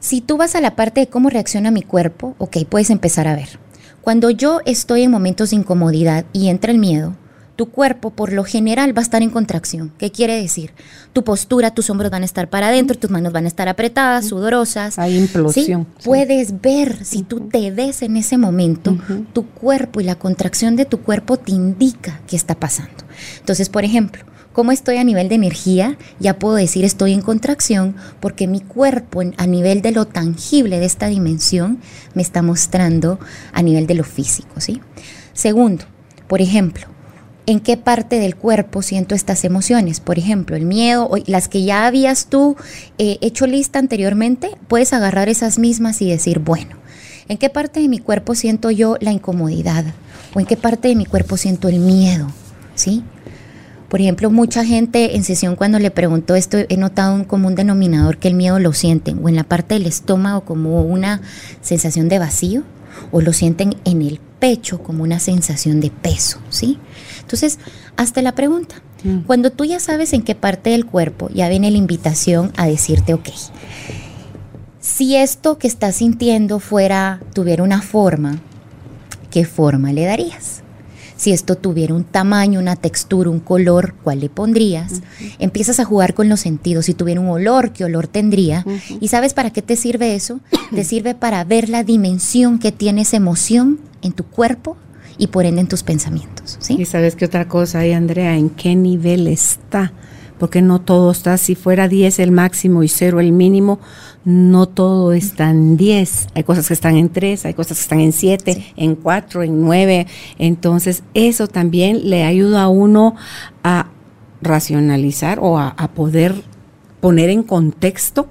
si tú vas a la parte de cómo reacciona mi cuerpo, ok, puedes empezar a ver. Cuando yo estoy en momentos de incomodidad y entra el miedo, tu cuerpo por lo general va a estar en contracción. ¿Qué quiere decir? Tu postura, tus hombros van a estar para adentro, tus manos van a estar apretadas, sudorosas. Hay implosión. Puedes ver, si tú te ves en ese momento, tu cuerpo y la contracción de tu cuerpo te indica qué está pasando. Entonces, por ejemplo, ¿Cómo estoy a nivel de energía? Ya puedo decir estoy en contracción porque mi cuerpo a nivel de lo tangible de esta dimensión me está mostrando a nivel de lo físico, ¿sí? Segundo, por ejemplo, en qué parte del cuerpo siento estas emociones. Por ejemplo, el miedo, o las que ya habías tú eh, hecho lista anteriormente, puedes agarrar esas mismas y decir, bueno, ¿en qué parte de mi cuerpo siento yo la incomodidad? ¿O en qué parte de mi cuerpo siento el miedo? ¿Sí? Por ejemplo, mucha gente en sesión cuando le pregunto esto, he notado un común denominador que el miedo lo sienten o en la parte del estómago como una sensación de vacío o lo sienten en el pecho como una sensación de peso, ¿sí? Entonces, hazte la pregunta. Mm. Cuando tú ya sabes en qué parte del cuerpo, ya viene la invitación a decirte, ok, si esto que estás sintiendo fuera, tuviera una forma, ¿qué forma le darías? Si esto tuviera un tamaño, una textura, un color, ¿cuál le pondrías? Empiezas a jugar con los sentidos. Si tuviera un olor, ¿qué olor tendría? ¿Y sabes para qué te sirve eso? [COUGHS] te sirve para ver la dimensión que tiene esa emoción en tu cuerpo y por ende en tus pensamientos. ¿sí? Y sabes qué otra cosa hay, Andrea, ¿en qué nivel está? Porque no todo está, si fuera 10 el máximo y 0 el mínimo, no todo está en 10. Hay cosas que están en 3, hay cosas que están en 7, en 4, en 9. Entonces, eso también le ayuda a uno a racionalizar o a, a poder poner en contexto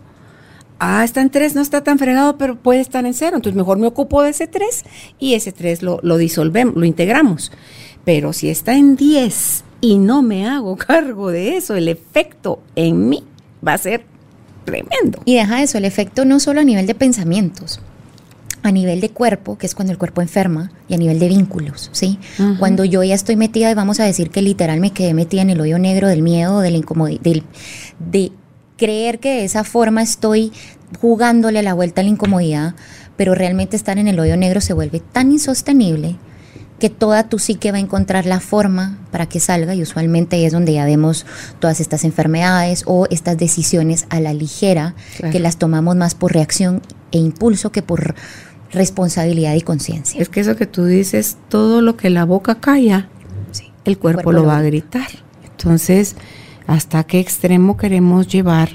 ah, está en 3, no está tan fregado, pero puede estar en 0. Entonces mejor me ocupo de ese 3 y ese 3 lo, lo disolvemos, lo integramos. Pero si está en 10 y no me hago [LAUGHS] cargo de eso, el efecto en mí va a ser tremendo. Y deja eso, el efecto no solo a nivel de pensamientos, a nivel de cuerpo, que es cuando el cuerpo enferma, y a nivel de vínculos, ¿sí? Cuando yo ya estoy metida, y vamos a decir que literal me quedé metida en el hoyo negro del miedo, del incomodidad, del, de creer que de esa forma estoy jugándole la vuelta a la incomodidad, pero realmente estar en el hoyo negro se vuelve tan insostenible que toda tu psique va a encontrar la forma para que salga y usualmente es donde ya vemos todas estas enfermedades o estas decisiones a la ligera que las tomamos más por reacción e impulso que por responsabilidad y conciencia. Es que eso que tú dices, todo lo que la boca calla, el, cuerpo lo va a gritar. Entonces, hasta qué extremo queremos llevar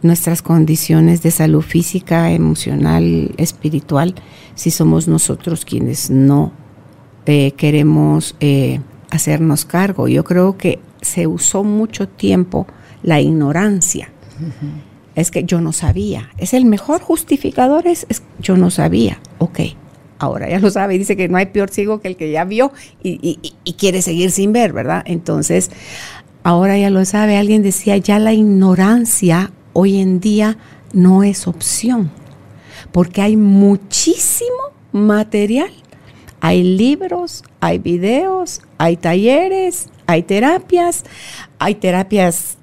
nuestras condiciones de salud física, emocional, espiritual, si somos nosotros quienes no eh, queremos eh, hacernos cargo. Yo creo que se usó mucho tiempo la ignorancia. Es que yo no sabía. Es el mejor justificador, es, yo no sabía. Ok, ahora ya lo sabe dice que no hay peor ciego que el que ya vio y, y quiere seguir sin ver, ¿verdad? Entonces, ahora ya lo sabe, alguien decía, ya la ignorancia hoy en día no es opción, porque hay muchísimo material. Hay libros, hay videos, hay talleres, hay terapias, hay terapias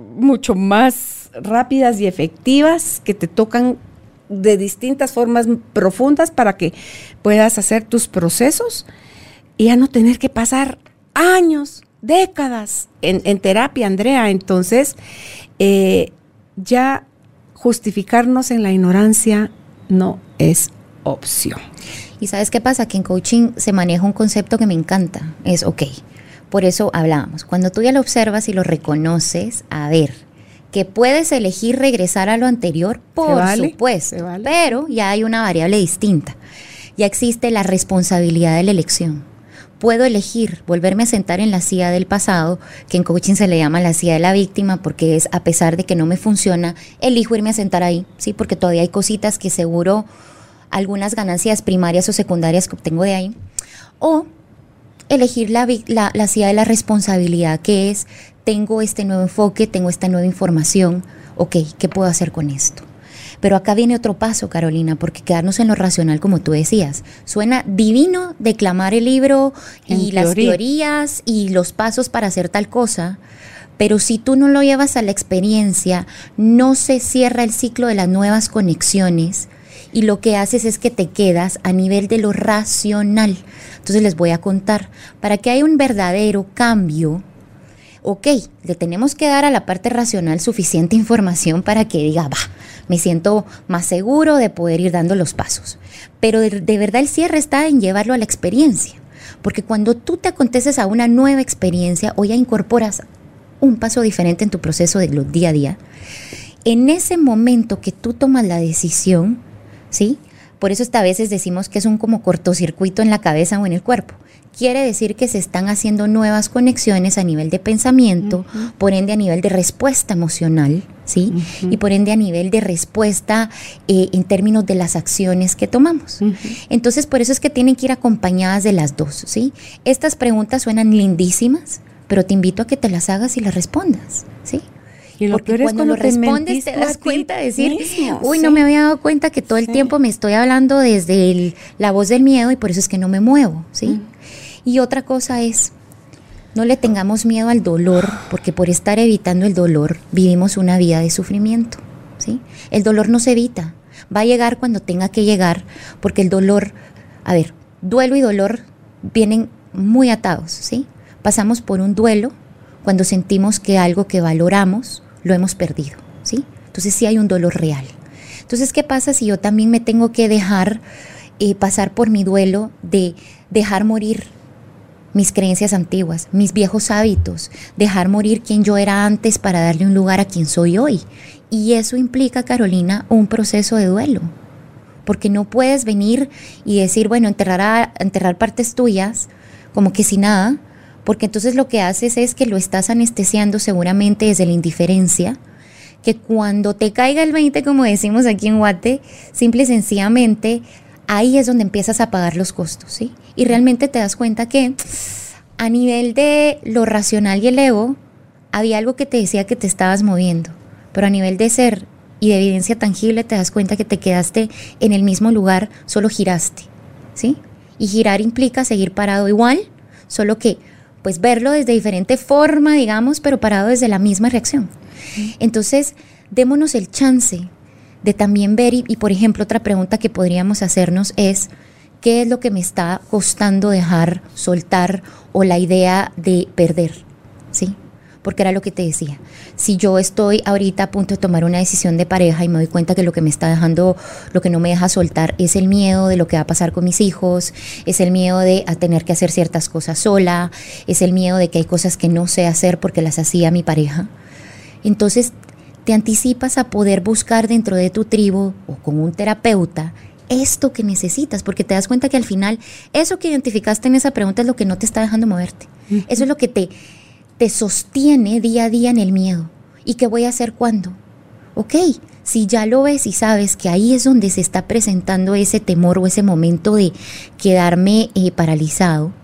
mucho más rápidas y efectivas que te tocan de distintas formas profundas para que puedas hacer tus procesos y ya no tener que pasar años décadas en, terapia, Andrea. Entonces, eh, ya justificarnos en la ignorancia no es opción. Y sabes qué pasa? Que en coaching se maneja un concepto que me encanta. Es, ok, por eso hablábamos. Cuando tú ya lo observas y lo reconoces, a ver, que puedes elegir regresar a lo anterior, por supuesto, pero ya hay una variable distinta. Ya existe la responsabilidad de la elección puedo elegir volverme a sentar en la silla del pasado, que en coaching se le llama la silla de la víctima, porque es a pesar de que no me funciona, elijo irme a sentar ahí, ¿sí? Porque todavía hay cositas que seguro algunas ganancias primarias o secundarias que obtengo de ahí. O elegir la, la, la silla de la responsabilidad, que es, tengo este nuevo enfoque, tengo esta nueva información, ok, ¿qué puedo hacer con esto? Pero acá viene otro paso, Carolina, porque quedarnos en lo racional, como tú decías, suena divino declamar el libro y las teorías y los pasos para hacer tal cosa, pero si tú no lo llevas a la experiencia, no se cierra el ciclo de las nuevas conexiones y lo que haces es que te quedas a nivel de lo racional. Entonces les voy a contar, para que haya un verdadero cambio, ok, le tenemos que dar a la parte racional suficiente información para que diga, va, me siento más seguro de poder ir dando los pasos. Pero de, verdad el cierre está en llevarlo a la experiencia. Porque cuando tú te aconteces a una nueva experiencia o ya incorporas un paso diferente en tu proceso de día a día, en ese momento que tú tomas la decisión, ¿sí? Por eso a veces decimos que es un como cortocircuito en la cabeza o en el cuerpo quiere decir que se están haciendo nuevas conexiones a nivel de pensamiento, por ende a nivel de respuesta emocional, ¿sí? Y por ende a nivel de respuesta eh, en términos de las acciones que tomamos. Entonces, por eso es que tienen que ir acompañadas de las dos, ¿sí? Estas preguntas suenan lindísimas, pero te invito a que te las hagas y las respondas, ¿sí? Y lo Porque cuando, lo respondes te das cuenta de decir, uy, no me había dado cuenta que todo el tiempo me estoy hablando desde la voz del miedo y por eso es que no me muevo, ¿sí? Y otra cosa es, no le tengamos miedo al dolor, porque por estar evitando el dolor vivimos una vida de sufrimiento. ¿sí? El dolor no se evita, va a llegar cuando tenga que llegar, porque el dolor, a ver, duelo y dolor vienen muy atados, ¿sí? Pasamos por un duelo cuando sentimos que algo que valoramos lo hemos perdido, ¿sí? Entonces sí hay un dolor real. Entonces, ¿qué pasa si yo también me tengo que dejar eh, pasar por mi duelo de dejar morir mis creencias antiguas, mis viejos hábitos, dejar morir quien yo era antes para darle un lugar a quien soy hoy. Y eso implica, Carolina, un proceso de duelo. Porque no puedes venir y decir, bueno, enterrar, enterrar partes tuyas como que sin nada, porque entonces lo que haces es que lo estás anestesiando seguramente desde la indiferencia, que cuando te caiga el 20, como decimos aquí en Guate, simple y sencillamente ahí es donde empiezas a pagar los costos, ¿sí? Y realmente te das cuenta que a nivel de lo racional y el ego, había algo que te decía que te estabas moviendo, pero a nivel de ser y de evidencia tangible te das cuenta que te quedaste en el mismo lugar, solo giraste, ¿sí? Y girar implica seguir parado igual, solo que pues verlo desde diferente forma, digamos, pero parado desde la misma reacción. Entonces, démonos el chance de también ver, y, por ejemplo, otra pregunta que podríamos hacernos es, ¿qué es lo que me está costando dejar, soltar o la idea de perder? ¿Sí? Porque era lo que te decía. Si yo estoy ahorita a punto de tomar una decisión de pareja y me doy cuenta que lo que me está dejando, lo que no me deja soltar es el miedo de lo que va a pasar con mis hijos, es el miedo de a tener que hacer ciertas cosas sola, es el miedo de que hay cosas que no sé hacer porque las hacía mi pareja. Entonces te anticipas a poder buscar dentro de tu tribu o con un terapeuta esto que necesitas, porque te das cuenta que al final eso que identificaste en esa pregunta es lo que no te está dejando moverte. Eso es lo que te, te sostiene día a día en el miedo. ¿Y qué voy a hacer cuando? Ok, si ya lo ves y sabes que ahí es donde se está presentando ese temor o ese momento de quedarme eh, paralizado,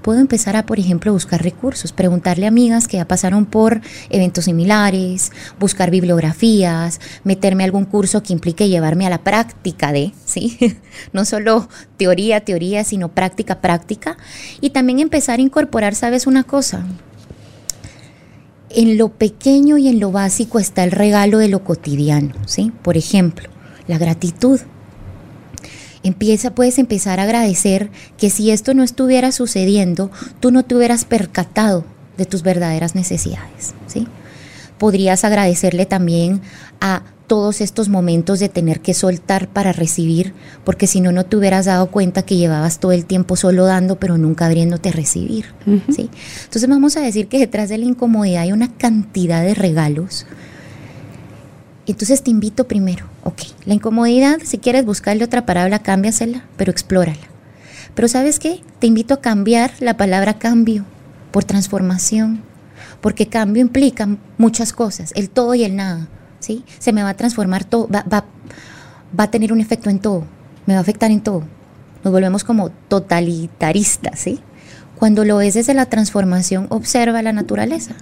puedo empezar a, por ejemplo, buscar recursos, preguntarle a amigas que ya pasaron por eventos similares, buscar bibliografías, meterme a algún curso que implique llevarme a la práctica de, ¿sí? [LAUGHS] No solo teoría, teoría, sino práctica, práctica. Y también empezar a incorporar, ¿sabes una cosa? En lo pequeño y en lo básico está el regalo de lo cotidiano, ¿sí? Por ejemplo, la gratitud. Empieza, puedes empezar a agradecer que si esto no estuviera sucediendo, tú no te hubieras percatado de tus verdaderas necesidades, ¿sí? Podrías agradecerle también a todos estos momentos de tener que soltar para recibir, porque si no, no te hubieras dado cuenta que llevabas todo el tiempo solo dando, pero nunca abriéndote a recibir. ¿sí? Entonces vamos a decir que detrás de la incomodidad hay una cantidad de regalos entonces te invito primero, ok, la incomodidad, si quieres buscarle otra palabra, cámbiasela, pero explórala. Pero ¿sabes qué? Te invito a cambiar la palabra cambio por transformación, porque cambio implica muchas cosas, el todo y el nada, ¿sí? Se me va a transformar todo, va, va, va a tener un efecto en todo, me va a afectar en todo. Nos volvemos como totalitaristas, ¿sí? Cuando lo ves desde la transformación, observa la naturaleza.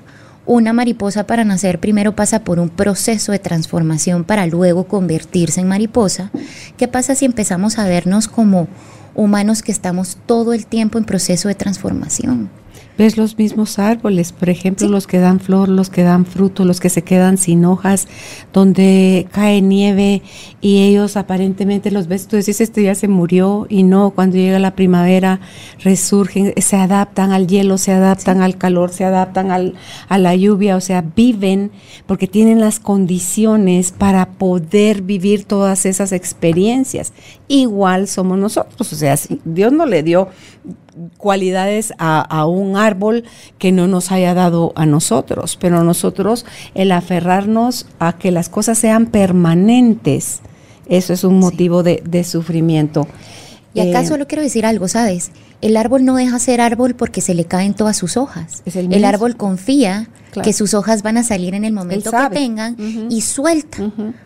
Una mariposa para nacer primero pasa por un proceso de transformación para luego convertirse en mariposa. ¿Qué pasa si empezamos a vernos como humanos que estamos todo el tiempo en proceso de transformación? Ves los mismos árboles, por ejemplo, los que dan flor, los que dan fruto, los que se quedan sin hojas, donde cae nieve y ellos aparentemente los ves, tú dices, este ya se murió y no, cuando llega la primavera resurgen, se adaptan al hielo, se adaptan al calor, se adaptan al, a la lluvia, o sea, viven porque tienen las condiciones para poder vivir todas esas experiencias. Igual somos nosotros, o sea, Dios no le dio cualidades a, un árbol que no nos haya dado a nosotros, pero nosotros el aferrarnos a que las cosas sean permanentes, eso es un motivo de, sufrimiento. Y acá eh, solo quiero decir algo, ¿sabes? El árbol no deja ser árbol porque se le caen todas sus hojas. el, árbol confía que sus hojas van a salir en el momento que tengan y suelta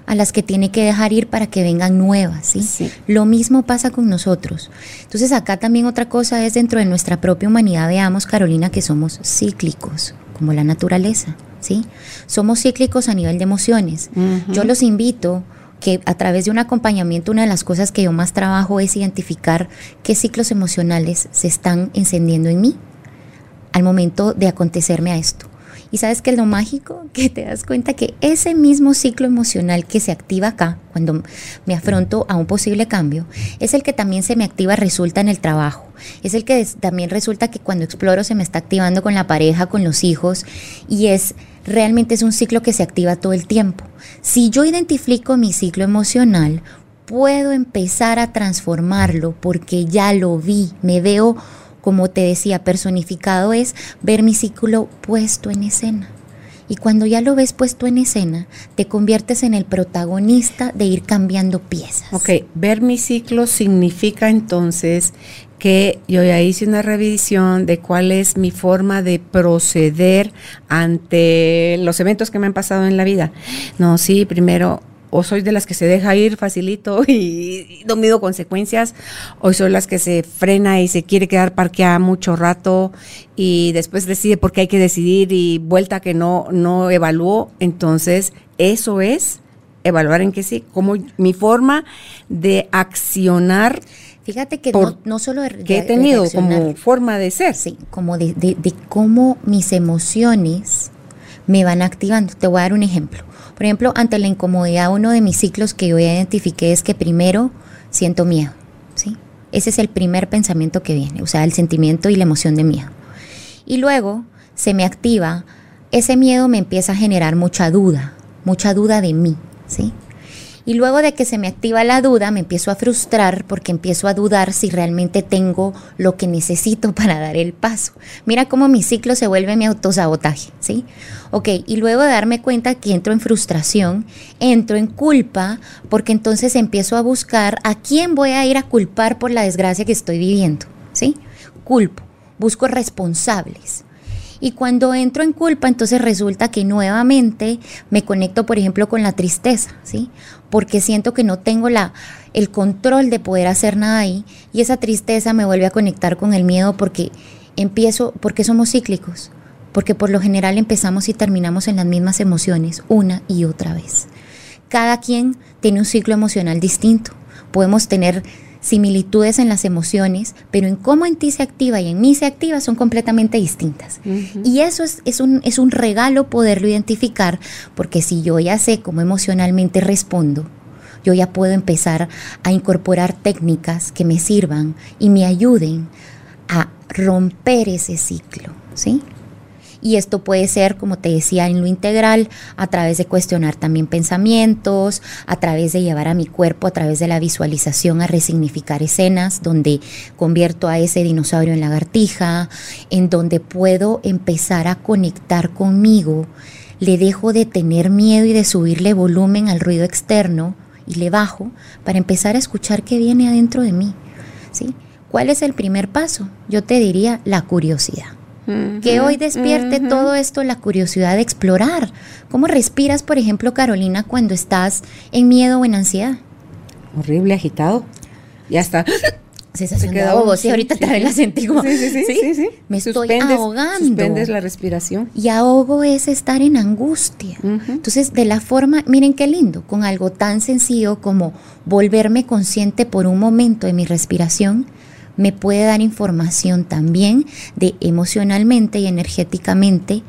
a las que tiene que dejar ir para que vengan nuevas. ¿sí? Lo mismo pasa con nosotros. Entonces acá también otra cosa es dentro de nuestra propia humanidad, veamos Carolina que somos cíclicos, como la naturaleza. ¿sí? Somos cíclicos a nivel de emociones. Yo los invito que a través de un acompañamiento una de las cosas que yo más trabajo es identificar qué ciclos emocionales se están encendiendo en mí al momento de acontecerme a esto. Y sabes que lo mágico, [LAUGHS] que te das cuenta que ese mismo ciclo emocional que se activa acá, cuando me afronto a un posible cambio, es el que también se me activa, resulta en el trabajo. Es el que también resulta que cuando exploro se me está activando con la pareja, con los hijos, y es realmente es un ciclo que se activa todo el tiempo. Si yo identifico mi ciclo emocional, puedo empezar a transformarlo porque ya lo vi, me veo como te decía, personificado es ver mi ciclo puesto en escena. Y cuando ya lo ves puesto en escena, te conviertes en el protagonista de ir cambiando piezas. Ok, ver mi ciclo significa entonces que yo ya hice una revisión de cuál es mi forma de proceder ante los eventos que me han pasado en la vida. No, sí, primero o soy de las que se deja ir facilito [LAUGHS] y, no mido consecuencias, o soy las que se frena y se quiere quedar parqueada mucho rato y después decide porque hay que decidir y vuelta que no, no evaluó. Entonces, eso es evaluar en qué sí, como mi forma de accionar. Fíjate que no, no, solo que he tenido como forma de ser. Sí, como de, de cómo mis emociones me van activando. Te voy a dar un ejemplo. Por ejemplo, ante la incomodidad, uno de mis ciclos que yo identifiqué es que primero siento miedo, ¿sí? Ese es el primer pensamiento que viene, o sea, el sentimiento y la emoción de miedo. Y luego se me activa, ese miedo me empieza a generar mucha duda, mucha duda de mí, ¿sí? Y luego de que se me activa la duda, me empiezo a frustrar porque empiezo a dudar si realmente tengo lo que necesito [LAUGHS] para dar el paso. Mira cómo mi ciclo se vuelve mi autosabotaje, ¿sí? Ok, y luego de darme cuenta que entro en frustración, entro en culpa porque entonces empiezo a buscar a quién voy a ir a culpar por la desgracia que estoy viviendo, ¿sí? Culpo, busco responsables. Y cuando entro en culpa, entonces resulta que nuevamente me conecto, por ejemplo, con la tristeza, ¿sí? Porque siento que no tengo la, el control de poder hacer nada ahí. Y esa tristeza me vuelve a conectar con el miedo porque empiezo, porque somos cíclicos. Porque por lo general empezamos y terminamos en las mismas emociones una y otra vez. Cada quien tiene un ciclo emocional distinto. Podemos tener similitudes en las emociones, pero en cómo en ti se activa y en mí se activa son completamente distintas. Y eso es, es, un, es un regalo poderlo identificar, porque si yo ya sé cómo emocionalmente respondo, yo ya puedo empezar a incorporar técnicas que me sirvan y me ayuden a romper ese ciclo, ¿sí? Y esto puede ser, como te decía, en lo integral, a través de cuestionar también pensamientos, a través de llevar a mi cuerpo, a través de la visualización, a resignificar escenas donde convierto a ese dinosaurio en lagartija, en donde puedo empezar a conectar conmigo. Le dejo de tener miedo y de subirle volumen al ruido externo y le bajo para empezar a escuchar qué viene adentro de mí. ¿sí? ¿Cuál es el primer paso? Yo te diría la curiosidad. Que hoy despierte todo esto la curiosidad de explorar. ¿Cómo respiras, por ejemplo, Carolina, cuando estás en miedo o en ansiedad? Horrible, agitado. Ya está. Sensación de ahogo, sí, ahorita también la sentí como, sí, sí, sí, sí, me estoy ahogando. Suspendes la respiración. Y ahogo es estar en angustia. Entonces, de la forma, miren qué lindo, con algo tan sencillo como volverme consciente por un momento de mi respiración, me puede dar información también de emocionalmente y energéticamente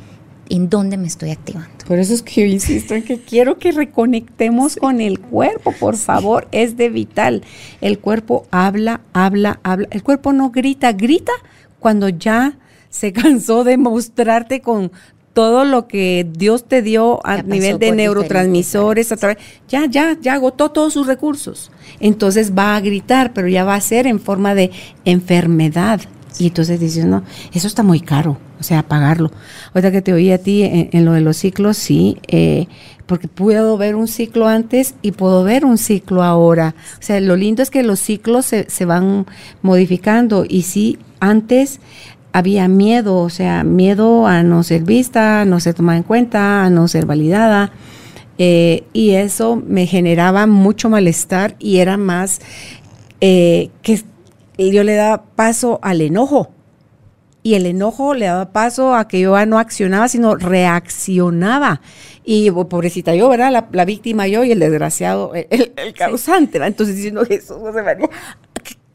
en dónde me estoy activando. Por eso es que yo insisto en que quiero que reconectemos con el cuerpo, por favor, es de vital. El cuerpo habla, habla, habla. El cuerpo no grita, grita cuando ya se [LAUGHS] cansó de mostrarte con todo lo que Dios te dio a nivel de neurotransmisores, a través, ya, ya, ya agotó todos sus recursos. Entonces va a gritar, pero ya va a ser en forma de enfermedad. Y entonces dices, no, eso está muy caro, o sea, pagarlo. Ahorita que te oí a ti en, lo de los ciclos, sí, eh, porque puedo ver un ciclo antes y puedo ver un ciclo ahora. O sea, lo lindo es que los ciclos se, se van modificando y sí, antes había miedo, o sea, miedo a no ser vista, a no ser tomada en cuenta, a no ser validada. Eh, y eso me generaba mucho malestar y era más eh, que yo le daba paso al enojo. Y el enojo le daba paso a que yo no accionaba, sino reaccionaba. Y pobrecita yo, ¿verdad? La, víctima yo y el desgraciado, el, causante, ¿verdad? Entonces diciendo Jesús, qué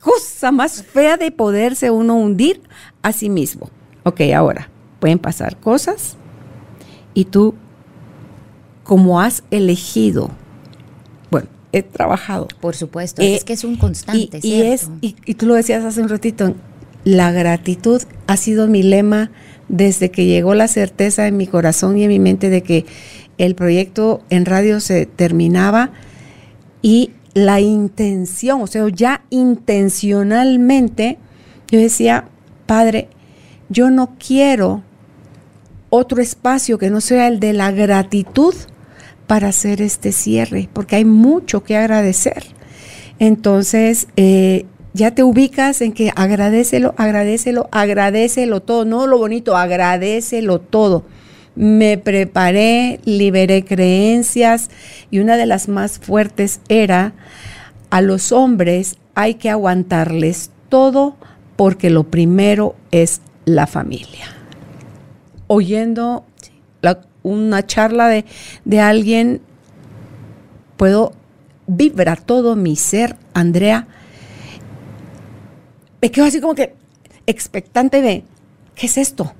cosa más fea de poderse uno hundir a sí mismo. Ok, ahora, pueden pasar cosas y tú, como has elegido, bueno, he trabajado. Por supuesto, es eh, que es un constante. Y, es, y, tú lo decías hace un ratito, la gratitud ha sido mi lema desde que llegó la certeza en mi corazón y en mi mente de que el proyecto en radio se terminaba y la intención, o sea, ya intencionalmente, yo decía, Padre, yo no quiero otro espacio que no sea el de la gratitud para hacer este cierre, porque hay mucho que agradecer. Entonces, eh, ya te ubicas en que agradecelo, agradecelo, agradecelo todo, no lo bonito, agradecelo todo. Me preparé, liberé creencias y una de las más fuertes era a los hombres hay que aguantarles todo porque lo primero es la familia. Oyendo una charla de, de alguien, puedo vibrar todo mi ser, Andrea. Me quedo así como que expectante de, ¿qué es esto?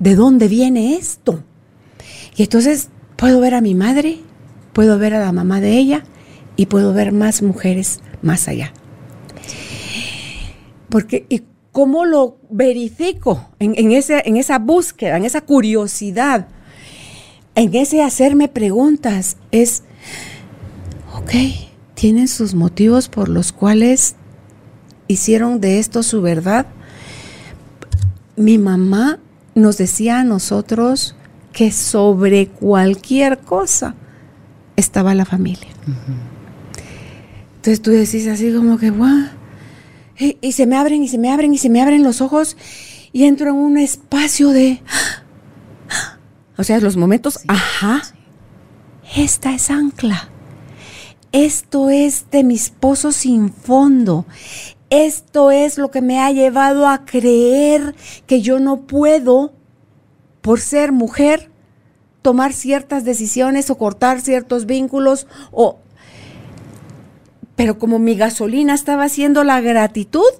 ¿De dónde viene esto? Y entonces puedo ver a mi madre, puedo ver a la mamá de ella y puedo ver más mujeres más allá. Porque, ¿Cómo lo verifico en, ese, en esa búsqueda, en esa curiosidad, en ese hacerme preguntas? Es, ok, tienen sus motivos por los cuales hicieron de esto su verdad. Mi mamá nos decía a nosotros que sobre cualquier cosa estaba la familia. Entonces tú decís así como que, guau y, se me abren y se me abren y se me abren los ojos y entro en un espacio de... [GASPS] O sea, los momentos, ajá, esta es ancla. Esto es de mis pozos sin fondo. Esto es lo que me ha llevado a creer que yo no puedo, por ser mujer, tomar ciertas decisiones o cortar ciertos vínculos o pero como mi gasolina estaba haciendo la gratitud,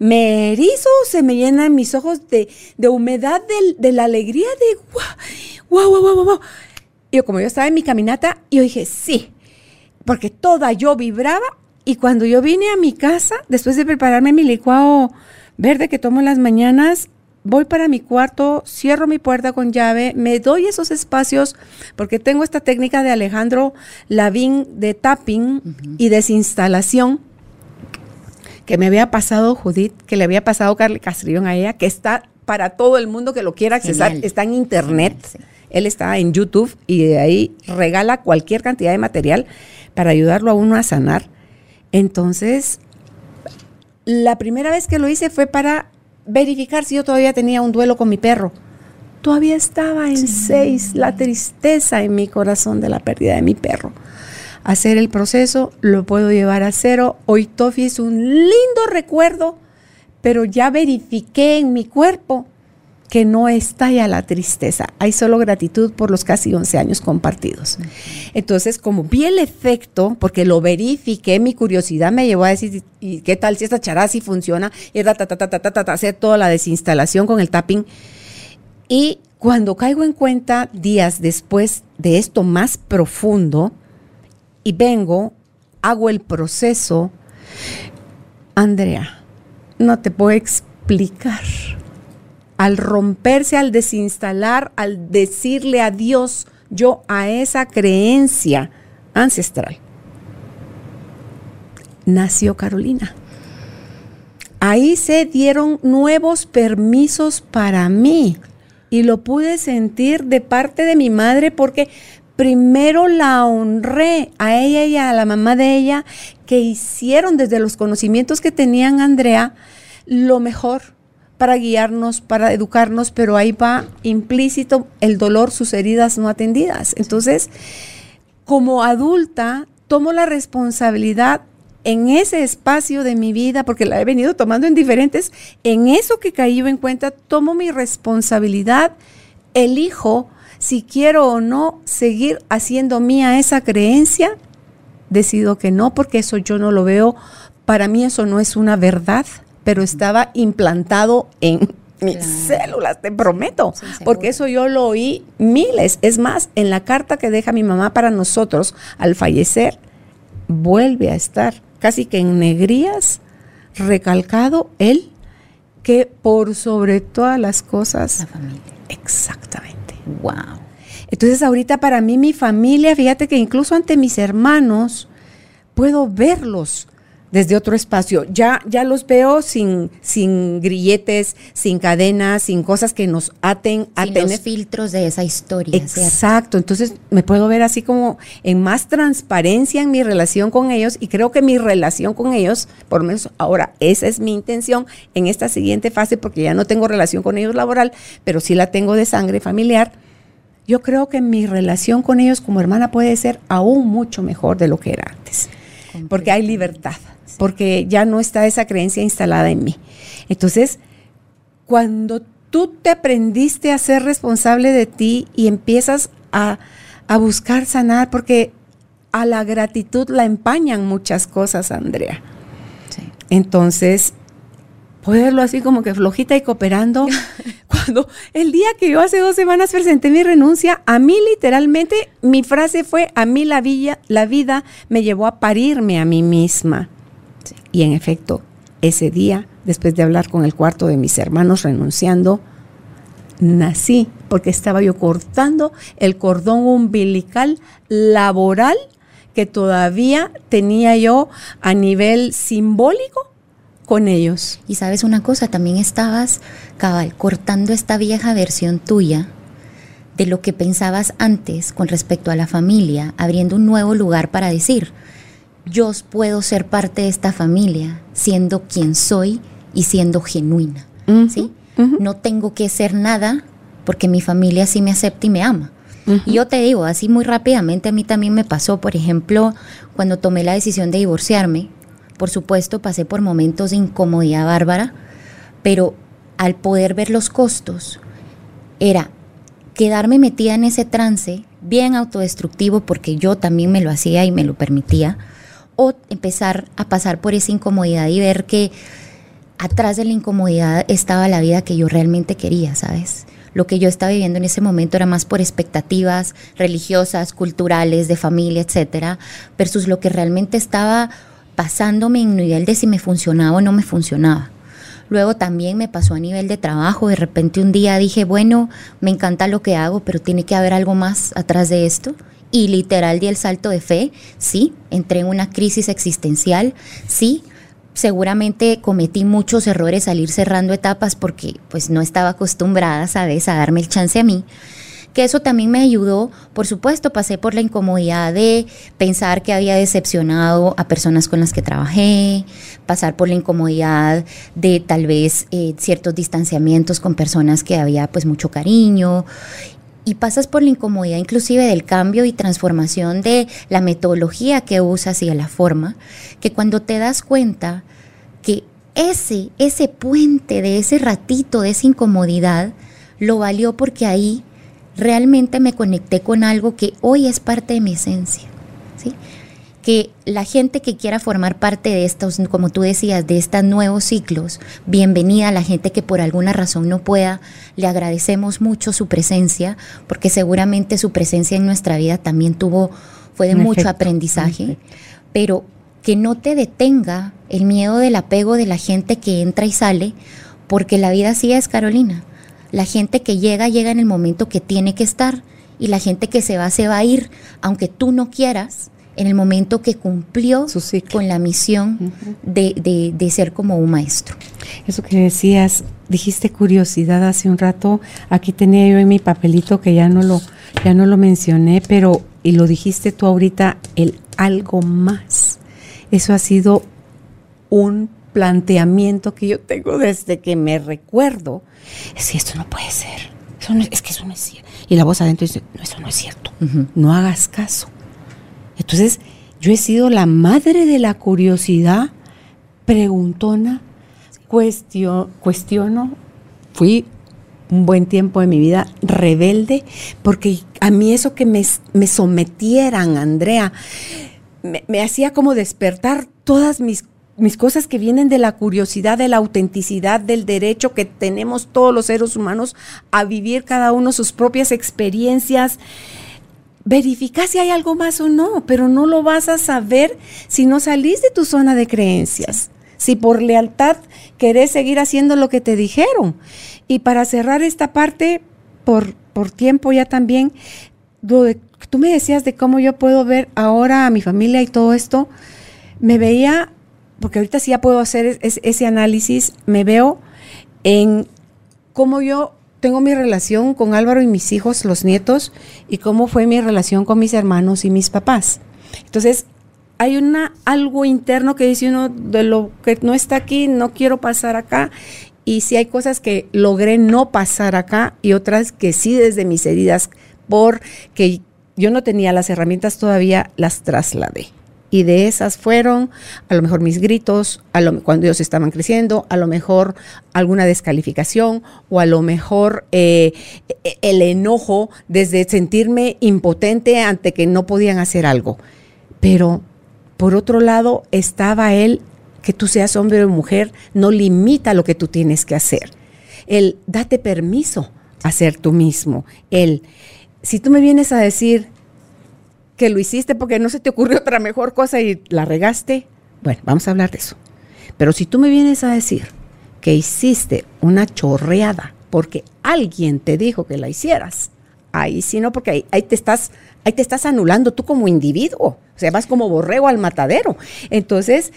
me erizo, se me llenan mis ojos de, humedad de, la alegría de guau, guau, guau, guau, Y yo, como yo estaba en mi caminata, yo dije, sí, porque toda yo vibraba y cuando yo vine a mi casa, después de prepararme mi licuado verde que tomo las mañanas, voy para mi cuarto, cierro mi puerta con llave, me doy esos espacios porque tengo esta técnica de Alejandro Lavín de tapping y desinstalación que me había pasado Judith, que le había pasado Carly Castrillón a ella, que está para todo el mundo que lo quiera accesar, está en internet. Él está en YouTube y de ahí regala cualquier cantidad de material para ayudarlo a uno a sanar. Entonces, la primera vez que lo hice fue para verificar si yo todavía tenía un duelo con mi perro. Todavía estaba en seis la tristeza en mi corazón de la pérdida de mi perro. Hacer el proceso lo puedo llevar a cero. Hoy Tofi es un lindo recuerdo, pero ya verifiqué en mi cuerpo que no está ya la tristeza, hay solo gratitud por los casi 11 años compartidos. Entonces, como vi el efecto, porque lo verifiqué, mi curiosidad me llevó a decir, ¿y qué tal si esta chará sí funciona? Y ta, ta, ta, ta, hacer toda la desinstalación con el tapping. Y cuando caigo en cuenta días después de esto más profundo, y vengo, hago el proceso, Andrea, no te puedo explicar al romperse, al desinstalar, al decirle adiós yo a esa creencia ancestral, nació Carolina. Ahí se dieron nuevos permisos para mí y lo pude sentir de parte de mi madre porque primero la honré a ella y a la mamá de ella que hicieron desde los conocimientos que tenían Andrea lo mejor para guiarnos, para educarnos, pero ahí va implícito el dolor, sus heridas no atendidas. Entonces, como adulta, tomo la responsabilidad en ese espacio de mi vida, porque la he venido tomando en diferentes, en eso que caí en cuenta, tomo mi responsabilidad, elijo si quiero o no seguir haciendo mía esa creencia, decido que no, porque eso yo no lo veo, para mí eso no es una verdad, pero estaba implantado en [LAUGHS] mis células, te prometo, porque eso yo lo oí miles. Es más, en la carta que deja mi mamá para nosotros al fallecer, vuelve a estar casi que en negrías, recalcado él, que por sobre todas las cosas... La familia. Exactamente. Wow. Entonces ahorita para mí mi familia, fíjate que incluso ante mis hermanos, puedo verlos desde otro espacio. Ya, ya los veo sin, sin grilletes, sin cadenas, sin cosas que nos aten a sin los filtros de esa historia. Exacto. Entonces me puedo ver así como en más transparencia en mi relación con ellos y creo que mi relación con ellos, por lo menos ahora, esa es mi intención en esta siguiente fase porque ya no tengo relación con ellos laboral, pero sí la tengo de sangre familiar. Yo creo que mi relación con ellos como hermana puede ser aún mucho mejor de lo que era antes, porque hay libertad porque ya no está esa creencia instalada en mí. Entonces, cuando tú te aprendiste a ser responsable de ti y empiezas a, buscar sanar, porque a la gratitud la empañan muchas cosas, Andrea. Entonces, poderlo así como que flojita y cooperando. [LAUGHS] El día que yo hace dos semanas presenté mi renuncia, a mí literalmente mi frase fue, a mí la vida me llevó a parirme a mí misma. Y en efecto, ese día, después de hablar con el cuarto de mis hermanos renunciando, nací porque estaba yo cortando el cordón umbilical laboral que todavía tenía yo a nivel simbólico con ellos. Y sabes una cosa, también estabas, cabal, cortando esta vieja versión tuya de lo que pensabas antes con respecto a la familia, abriendo un nuevo lugar para decir, yo puedo ser parte de esta familia siendo quien soy y siendo genuina. ¿sí? No tengo que ser nada porque mi familia sí me acepta y me ama. Y yo te digo, así muy rápidamente a mí también me pasó, por ejemplo, cuando tomé la decisión de divorciarme, por supuesto pasé por momentos de incomodidad bárbara, pero al poder ver los costos, era quedarme metida en ese trance bien autodestructivo porque yo también me lo hacía y me lo permitía, o empezar a pasar por esa incomodidad y ver que atrás de la incomodidad estaba la vida que yo realmente quería, ¿sabes? Lo que yo estaba viviendo en ese momento era más por expectativas religiosas, culturales, de familia, etcétera, versus lo que realmente estaba pasándome en nivel de si me funcionaba o no me funcionaba. Luego también me pasó a nivel de trabajo, de repente un día dije, bueno, me encanta lo que hago, pero tiene que haber algo más atrás de esto y literal di el salto de fe, sí, entré en una crisis existencial, sí, seguramente cometí muchos errores al ir cerrando etapas porque pues no estaba acostumbrada, ¿sabes?, a darme el chance a mí. Que eso también me ayudó, por supuesto, pasé por la incomodidad de pensar que había decepcionado a personas con las que trabajé, pasar por la incomodidad de tal vez eh, ciertos distanciamientos con personas que había pues mucho cariño. Y pasas por la incomodidad inclusive del cambio y transformación de la metodología que usas y de la forma, que cuando te das cuenta que ese, ese puente de ese ratito, de esa incomodidad, lo valió porque ahí realmente me conecté con algo que hoy es parte de mi esencia. ¿sí? que la gente que quiera formar parte de estos, como tú decías, de estos nuevos ciclos, bienvenida a la gente que por alguna razón no pueda, le agradecemos mucho su presencia, porque seguramente su presencia en nuestra vida también tuvo, fue de mucho aprendizaje, pero que no te detenga el miedo del apego de la gente que entra y sale, porque la vida así es, Carolina. La gente que llega, llega en el momento que tiene que estar, y la gente que se va, se va a ir, aunque tú no quieras, en el momento que cumplió con la misión de, ser como un maestro. Eso que decías, dijiste curiosidad hace un rato, aquí tenía yo en mi papelito que ya no lo, ya no lo mencioné, pero, y lo dijiste tú ahorita, el algo más. Eso ha sido un planteamiento que yo tengo desde que me recuerdo. Es que esto no puede ser. es que eso no es cierto. Y la voz adentro dice, no, eso no es cierto. No hagas caso entonces, yo he sido la madre de la curiosidad, preguntona, cuestiono, fui un buen tiempo de mi vida rebelde, porque a mí eso que me, sometieran, Andrea, me, hacía como despertar todas mis, mis cosas que vienen de la curiosidad, de la autenticidad, del derecho que tenemos todos los seres humanos a vivir cada uno sus propias experiencias verifica si hay algo más o no, pero no lo vas a saber si no salís de tu zona de creencias. Si por lealtad querés seguir haciendo lo que te dijeron. Y para cerrar esta parte, por, por tiempo ya también, tú me decías de cómo yo puedo ver ahora a mi familia y todo esto, me veía, porque ahorita sí ya puedo hacer ese análisis, me veo en cómo yo tengo mi relación con Álvaro y mis hijos, los nietos, y cómo fue mi relación con mis hermanos y mis papás. Entonces, hay una algo interno que dice uno de lo que no está aquí, no quiero pasar acá. Y si hay cosas que logré no pasar acá y otras que sí desde mis heridas, porque yo no tenía las herramientas todavía, las trasladé y de esas fueron a lo mejor mis gritos, a lo, cuando ellos estaban creciendo, a lo mejor alguna descalificación o a lo mejor eh, e, el enojo desde sentirme impotente ante que no podían hacer algo. Pero por otro lado estaba él, que tú seas hombre o mujer, no limita lo que tú tienes que hacer. El date permiso a ser tú mismo. El, si tú me vienes a decir, que lo hiciste porque no se te ocurrió otra mejor cosa y la regaste, bueno, vamos a hablar de eso. Pero si tú me vienes a decir que hiciste una chorreada porque alguien te dijo que la hicieras, ahí sí no, porque ahí, te estás, ahí te estás anulando tú como individuo. O sea, vas como borrego al matadero. Entonces,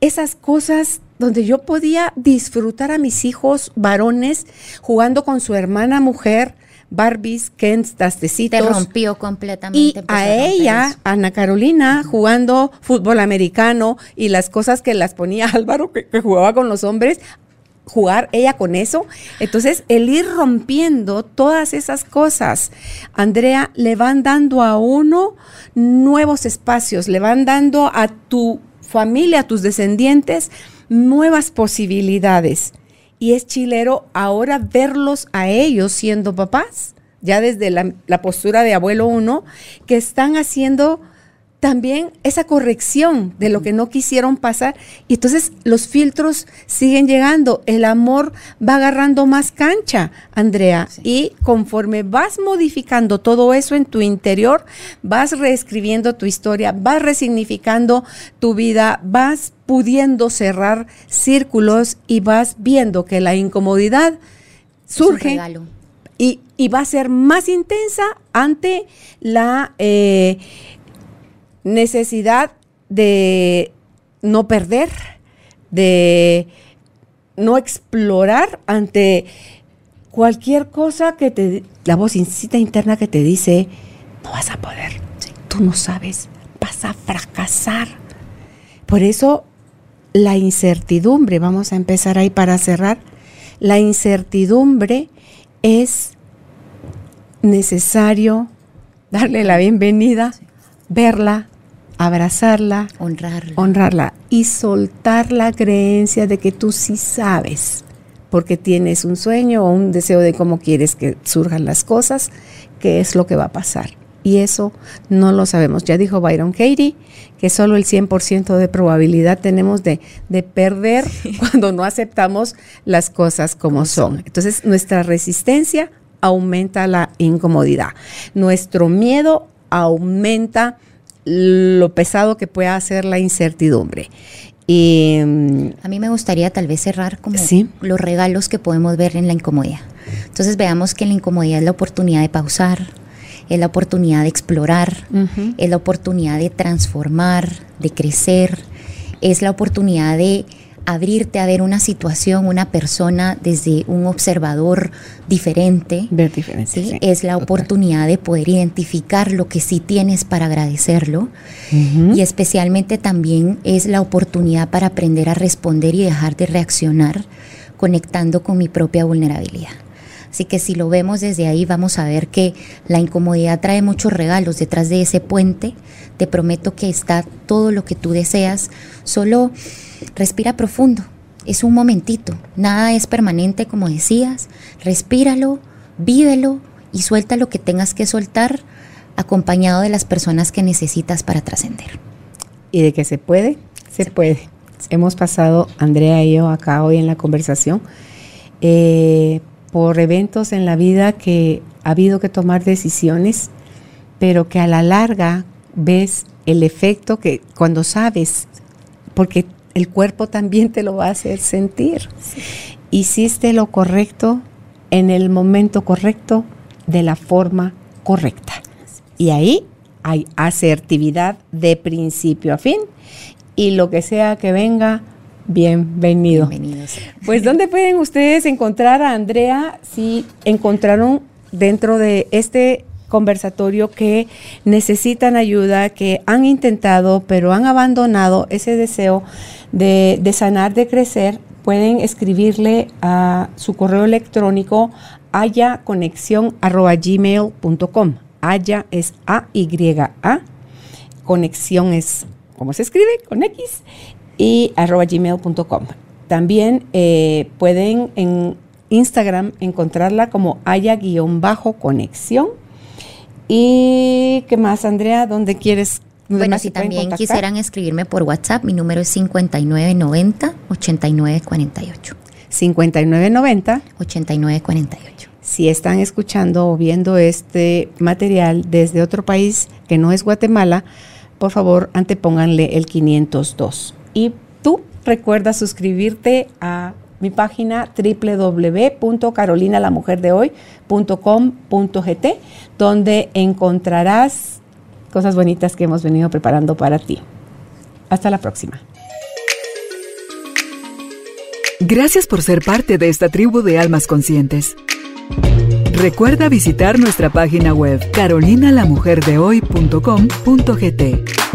esas cosas donde yo podía disfrutar a mis hijos varones jugando con su hermana mujer, Barbies, Kens, tastecitos. Te rompió completamente. Y a ella, Ana Carolina, jugando fútbol americano y las cosas que las ponía [LAUGHS] Álvaro, que, jugaba con los hombres, jugar ella con eso. Entonces, el ir rompiendo todas esas cosas, Andrea, le van dando a uno nuevos espacios, le van dando a tu familia, a tus descendientes, nuevas posibilidades y es chilero ahora verlos a ellos siendo papás, ya desde la, postura de abuelo uno, que están haciendo también esa corrección de lo que no quisieron pasar. Y entonces los filtros siguen llegando, el amor va agarrando más cancha, Andrea. Y conforme vas modificando todo eso en tu interior, vas reescribiendo tu historia, vas resignificando tu vida, vas pudiendo cerrar círculos y vas viendo que la incomodidad surge y, y, va a ser más intensa ante la eh, necesidad de no perder, de no explorar ante cualquier cosa que te, la vocecita interna que te dice, no vas a poder, tú no sabes, vas a fracasar. Por eso la incertidumbre, vamos a empezar ahí para cerrar, la incertidumbre es necesario darle la bienvenida, verla, abrazarla, honrarla. honrarla y soltar la creencia de que tú sí sabes, porque tienes un sueño o un deseo de cómo quieres que surjan las cosas, qué es lo que va a pasar. Y eso no lo sabemos. Ya dijo Byron Katie que solo el 100% de probabilidad tenemos de, de perder [LAUGHS] cuando no aceptamos las cosas como son. Entonces, nuestra resistencia aumenta la incomodidad. Nuestro miedo aumenta lo pesado que pueda hacer la incertidumbre. Y, a mí me gustaría tal vez cerrar como los regalos que podemos ver en la incomodidad. Entonces veamos que la incomodidad es la oportunidad de pausar, es la oportunidad de explorar, es la oportunidad de transformar, de crecer, es la oportunidad de abrirte a ver una situación, una persona desde un observador diferente. Ver diferente. Es la oportunidad de poder identificar lo que sí tienes para agradecerlo. Y especialmente también es la oportunidad para aprender a responder y dejar de reaccionar conectando con mi propia vulnerabilidad. Así que si lo vemos desde ahí, vamos a ver que la incomodidad trae muchos regalos detrás de ese puente. Te prometo que está todo lo que tú deseas. Solo respira profundo. Es un momentito. Nada es permanente, como decías. Respíralo, vívelo y suelta lo que tengas que soltar acompañado de las personas que necesitas para trascender. ¿Y de que se puede? Se, puede. Hemos pasado, Andrea y yo, acá hoy en la conversación, eh, por eventos en la vida que ha habido que tomar decisiones, pero que a la larga ves el efecto que cuando sabes, porque el cuerpo también te lo va a hacer sentir. Hiciste lo correcto en el momento correcto, de la forma correcta. Y ahí hay asertividad de principio a fin y lo que sea que venga, bienvenido. Bienvenidos. Pues ¿dónde pueden ustedes encontrar a Andrea si encontraron dentro de este conversatorio que necesitan ayuda, que han intentado, pero han abandonado ese deseo de, sanar, de crecer, pueden escribirle a su correo electrónico ayaconexión.gmail.com. Aya es A-Y-A. Conexión es, ¿cómo se escribe? Con X. Y arroba gmail.com. También eh, pueden en Instagram encontrarla como haya-conexión ¿Y qué más, Andrea? ¿Dónde quieres? bueno, si también quisieran escribirme por WhatsApp, mi número es 5990-8948. 5990-8948. Si están escuchando o viendo este material desde otro país que no es Guatemala, por favor, antepónganle el 502. Y tú recuerda suscribirte a mi página www.carolinalamujerdehoy.com.gt, donde encontrarás cosas bonitas que hemos venido preparando para ti. Hasta la próxima. Gracias por ser parte de esta tribu de almas conscientes. Recuerda visitar nuestra página web carolinalamujerdehoy.com.gt